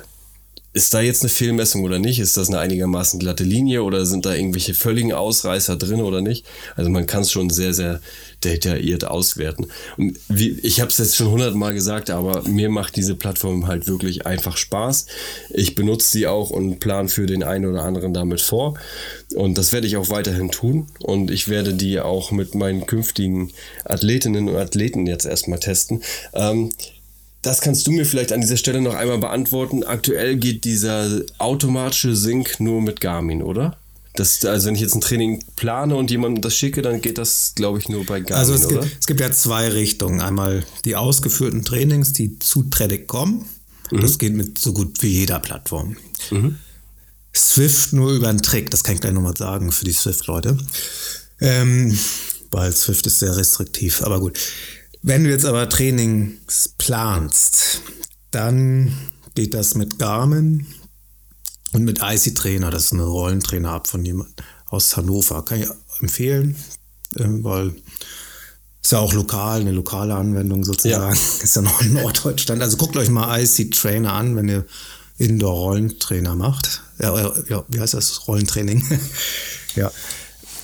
Speaker 1: ist da jetzt eine Fehlmessung oder nicht? Ist das eine einigermaßen glatte Linie oder sind da irgendwelche völligen Ausreißer drin oder nicht? Also man kann es schon sehr, sehr detailliert auswerten. Und wie, ich habe es jetzt schon hundertmal gesagt, aber mir macht diese Plattform halt wirklich einfach Spaß. Ich benutze sie auch und plan für den einen oder anderen damit vor. Und das werde ich auch weiterhin tun. Und ich werde die auch mit meinen künftigen Athletinnen und Athleten jetzt erstmal testen. Ähm, das kannst du mir vielleicht an dieser Stelle noch einmal beantworten. Aktuell geht dieser automatische Sync nur mit Garmin, oder? Das, also wenn ich jetzt ein Training plane und jemandem das schicke, dann geht das, glaube ich, nur bei Garmin,
Speaker 2: Also es
Speaker 1: oder?
Speaker 2: gibt, es gibt ja zwei Richtungen. Einmal die ausgeführten Trainings, die zu Tredic kommen. Mhm. Das geht mit so gut wie jeder Plattform. Mhm. Swift nur über einen Trick, das kann ich gleich nochmal sagen für die Swift-Leute. Ähm, weil Swift ist sehr restriktiv, aber gut. Wenn du jetzt aber Trainings planst, dann geht das mit Garmin und mit IC Trainer. Das ist eine Rollentrainer-App von jemand aus Hannover. Kann ich empfehlen, ähm, weil ist ja auch lokal, eine lokale Anwendung sozusagen. Ja. Ist ja noch in Norddeutschland. Also guckt euch mal IC Trainer an, wenn ihr Indoor-Rollentrainer macht. Ja, ja, wie heißt das? Rollentraining. [laughs] ja.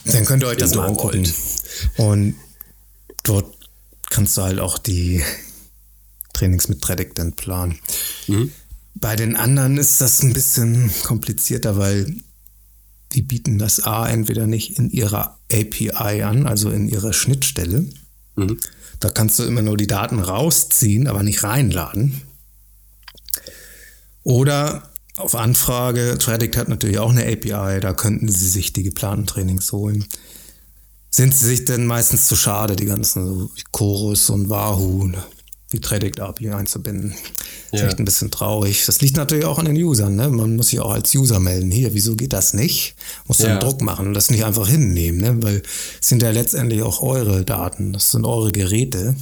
Speaker 2: Dann könnt ihr euch das mal angucken. Und dort kannst du halt auch die Trainings mit Predict dann planen. Mhm. Bei den anderen ist das ein bisschen komplizierter, weil die bieten das A entweder nicht in ihrer API an, also in ihrer Schnittstelle. Mhm. Da kannst du immer nur die Daten rausziehen, aber nicht reinladen. Oder auf Anfrage, Tradict hat natürlich auch eine API, da könnten sie sich die geplanten Trainings holen sind sie sich denn meistens zu schade, die ganzen so Chorus und Wahoo, die Tradict API einzubinden. Ja. Ist echt ein bisschen traurig. Das liegt natürlich auch an den Usern. Ne? Man muss sich auch als User melden. Hier, wieso geht das nicht? Muss ja. dann Druck machen und das nicht einfach hinnehmen, ne? weil es sind ja letztendlich auch eure Daten. Das sind eure Geräte.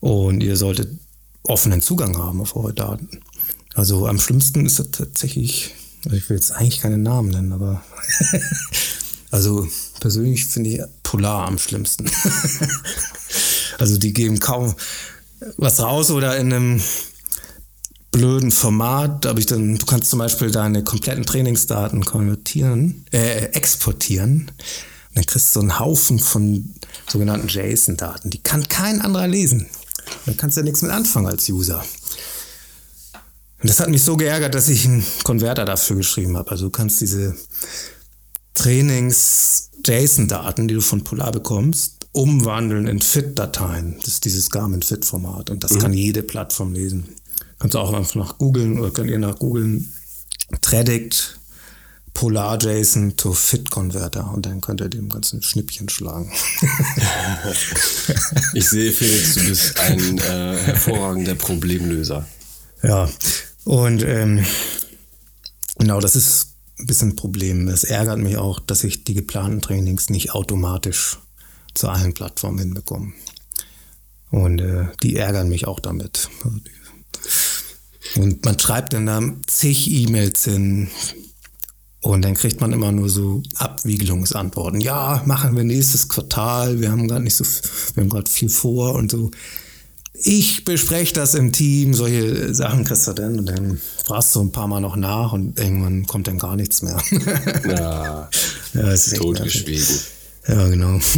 Speaker 2: Und ihr solltet offenen Zugang haben auf eure Daten. Also am schlimmsten ist das tatsächlich, ich will jetzt eigentlich keine Namen nennen, aber [laughs] Also persönlich finde ich Polar am schlimmsten. [laughs] also die geben kaum was raus oder in einem blöden Format. Habe ich dann, du kannst zum Beispiel deine kompletten Trainingsdaten konvertieren, äh, exportieren. Und dann kriegst du einen Haufen von sogenannten JSON-Daten. Die kann kein anderer lesen. Da kannst du ja nichts mit anfangen als User. Und das hat mich so geärgert, dass ich einen Konverter dafür geschrieben habe. Also du kannst diese Trainings-JSON-Daten, die du von Polar bekommst, umwandeln in FIT-Dateien. Das ist dieses Garmin FIT-Format und das mhm. kann jede Plattform lesen. Kannst du auch einfach nach googeln oder könnt ihr nach googeln Predict Polar JSON to Fit Converter und dann könnt ihr dem ganzen Schnippchen schlagen. [laughs]
Speaker 1: ich sehe, Felix, du bist ein äh, hervorragender Problemlöser.
Speaker 2: Ja, und ähm, genau, das ist ein bisschen ein Problem. Es ärgert mich auch, dass ich die geplanten Trainings nicht automatisch zu allen Plattformen hinbekomme. Und äh, die ärgern mich auch damit. Und man schreibt dann da zig E-Mails hin und dann kriegt man immer nur so Abwiegelungsantworten. Ja, machen wir nächstes Quartal, wir haben gerade nicht so, wir haben gerade viel vor und so ich bespreche das im Team, solche Sachen kriegst du dann und dann fragst du ein paar Mal noch nach und irgendwann kommt dann gar nichts mehr.
Speaker 1: Ja, [laughs] ja totgeschwiegen.
Speaker 2: Ja, genau. [laughs]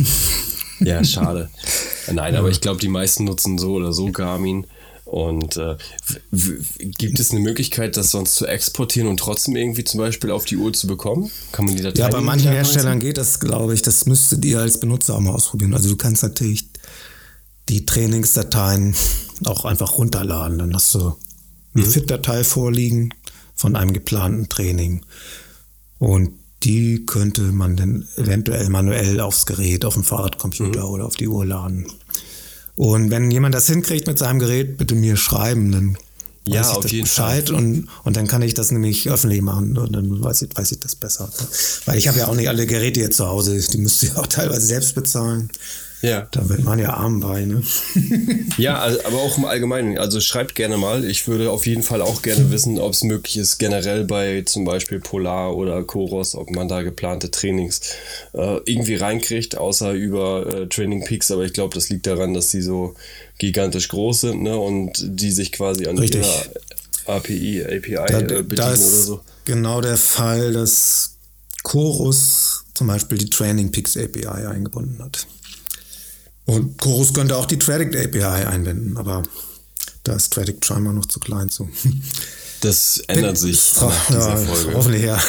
Speaker 1: Ja, schade. Nein, aber ich glaube, die meisten nutzen so oder so Garmin. Und äh, gibt es eine Möglichkeit, das sonst zu exportieren und trotzdem irgendwie zum Beispiel auf die Uhr zu bekommen? Kann man die
Speaker 2: Dateien Ja, bei manchen Herstellern geht das, glaube ich. Das müsstet ihr als Benutzer auch mal ausprobieren. Also du kannst natürlich die Trainingsdateien auch einfach runterladen. Dann hast du eine mhm. FIT-Datei vorliegen von einem geplanten Training. Und die könnte man dann eventuell manuell aufs Gerät, auf dem Fahrradcomputer mhm. oder auf die Uhr laden. Und wenn jemand das hinkriegt mit seinem Gerät, bitte mir schreiben, dann ja, weiß ich das Bescheid Fall. Und, und dann kann ich das nämlich öffentlich machen und dann weiß ich, weiß ich das besser. Weil ich habe ja auch nicht alle Geräte hier zu Hause, die müsst ihr auch teilweise selbst bezahlen. Ja. Da wird man ja arm bei, ne? [laughs]
Speaker 1: ja, also, aber auch im Allgemeinen. Also schreibt gerne mal. Ich würde auf jeden Fall auch gerne wissen, ob es möglich ist, generell bei zum Beispiel Polar oder Koros, ob man da geplante Trainings äh, irgendwie reinkriegt, außer über äh, Training Peaks. Aber ich glaube, das liegt daran, dass die so gigantisch groß sind ne? und die sich quasi an Richtig. ihrer API, API da, äh, bedienen
Speaker 2: oder so. Genau der Fall, dass Chorus zum Beispiel die Training Peaks API eingebunden hat. Und Chorus könnte auch die Tradict API einbinden, aber da ist Tradict scheinbar noch zu klein zu.
Speaker 1: Das ändert sich nach dieser
Speaker 2: ja,
Speaker 1: Folge.
Speaker 2: Hoffentlich, ja.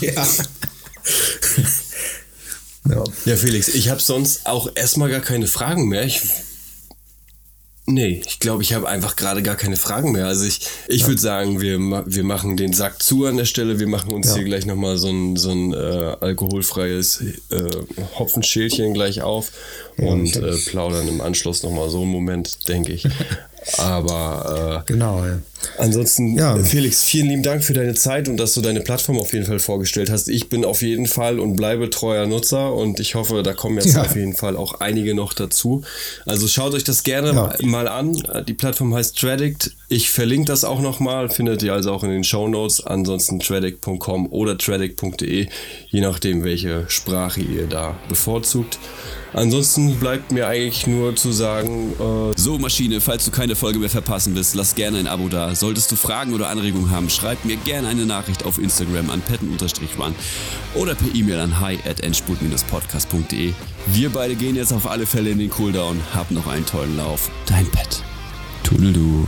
Speaker 1: ja. [laughs] ja. Ja, Felix, ich habe sonst auch erstmal gar keine Fragen mehr. Ich Nee, ich glaube, ich habe einfach gerade gar keine Fragen mehr. Also ich, ich ja. würde sagen, wir, wir machen den Sack zu an der Stelle. Wir machen uns ja. hier gleich nochmal so ein, so ein äh, alkoholfreies äh, Hopfenschälchen gleich auf ja, und äh, plaudern im Anschluss nochmal so einen Moment, denke ich. [laughs] Aber
Speaker 2: äh, genau. Ja.
Speaker 1: Ansonsten, ja. Felix, vielen lieben Dank für deine Zeit und dass du deine Plattform auf jeden Fall vorgestellt hast. Ich bin auf jeden Fall und bleibe treuer Nutzer und ich hoffe, da kommen jetzt ja. auf jeden Fall auch einige noch dazu. Also schaut euch das gerne ja. mal an. Die Plattform heißt Tradict. Ich verlinke das auch nochmal, findet ihr also auch in den Show Notes. Ansonsten tradict.com oder tradict.de, je nachdem, welche Sprache ihr da bevorzugt. Ansonsten bleibt mir eigentlich nur zu sagen.
Speaker 3: Äh so, Maschine, falls du keine Folge mehr verpassen willst, lass gerne ein Abo da. Solltest du Fragen oder Anregungen haben, schreib mir gerne eine Nachricht auf Instagram an petten-run oder per E-Mail an hi at endspurt-podcast.de. Wir beide gehen jetzt auf alle Fälle in den Cooldown. Hab noch einen tollen Lauf. Dein Pet. Tudeldu.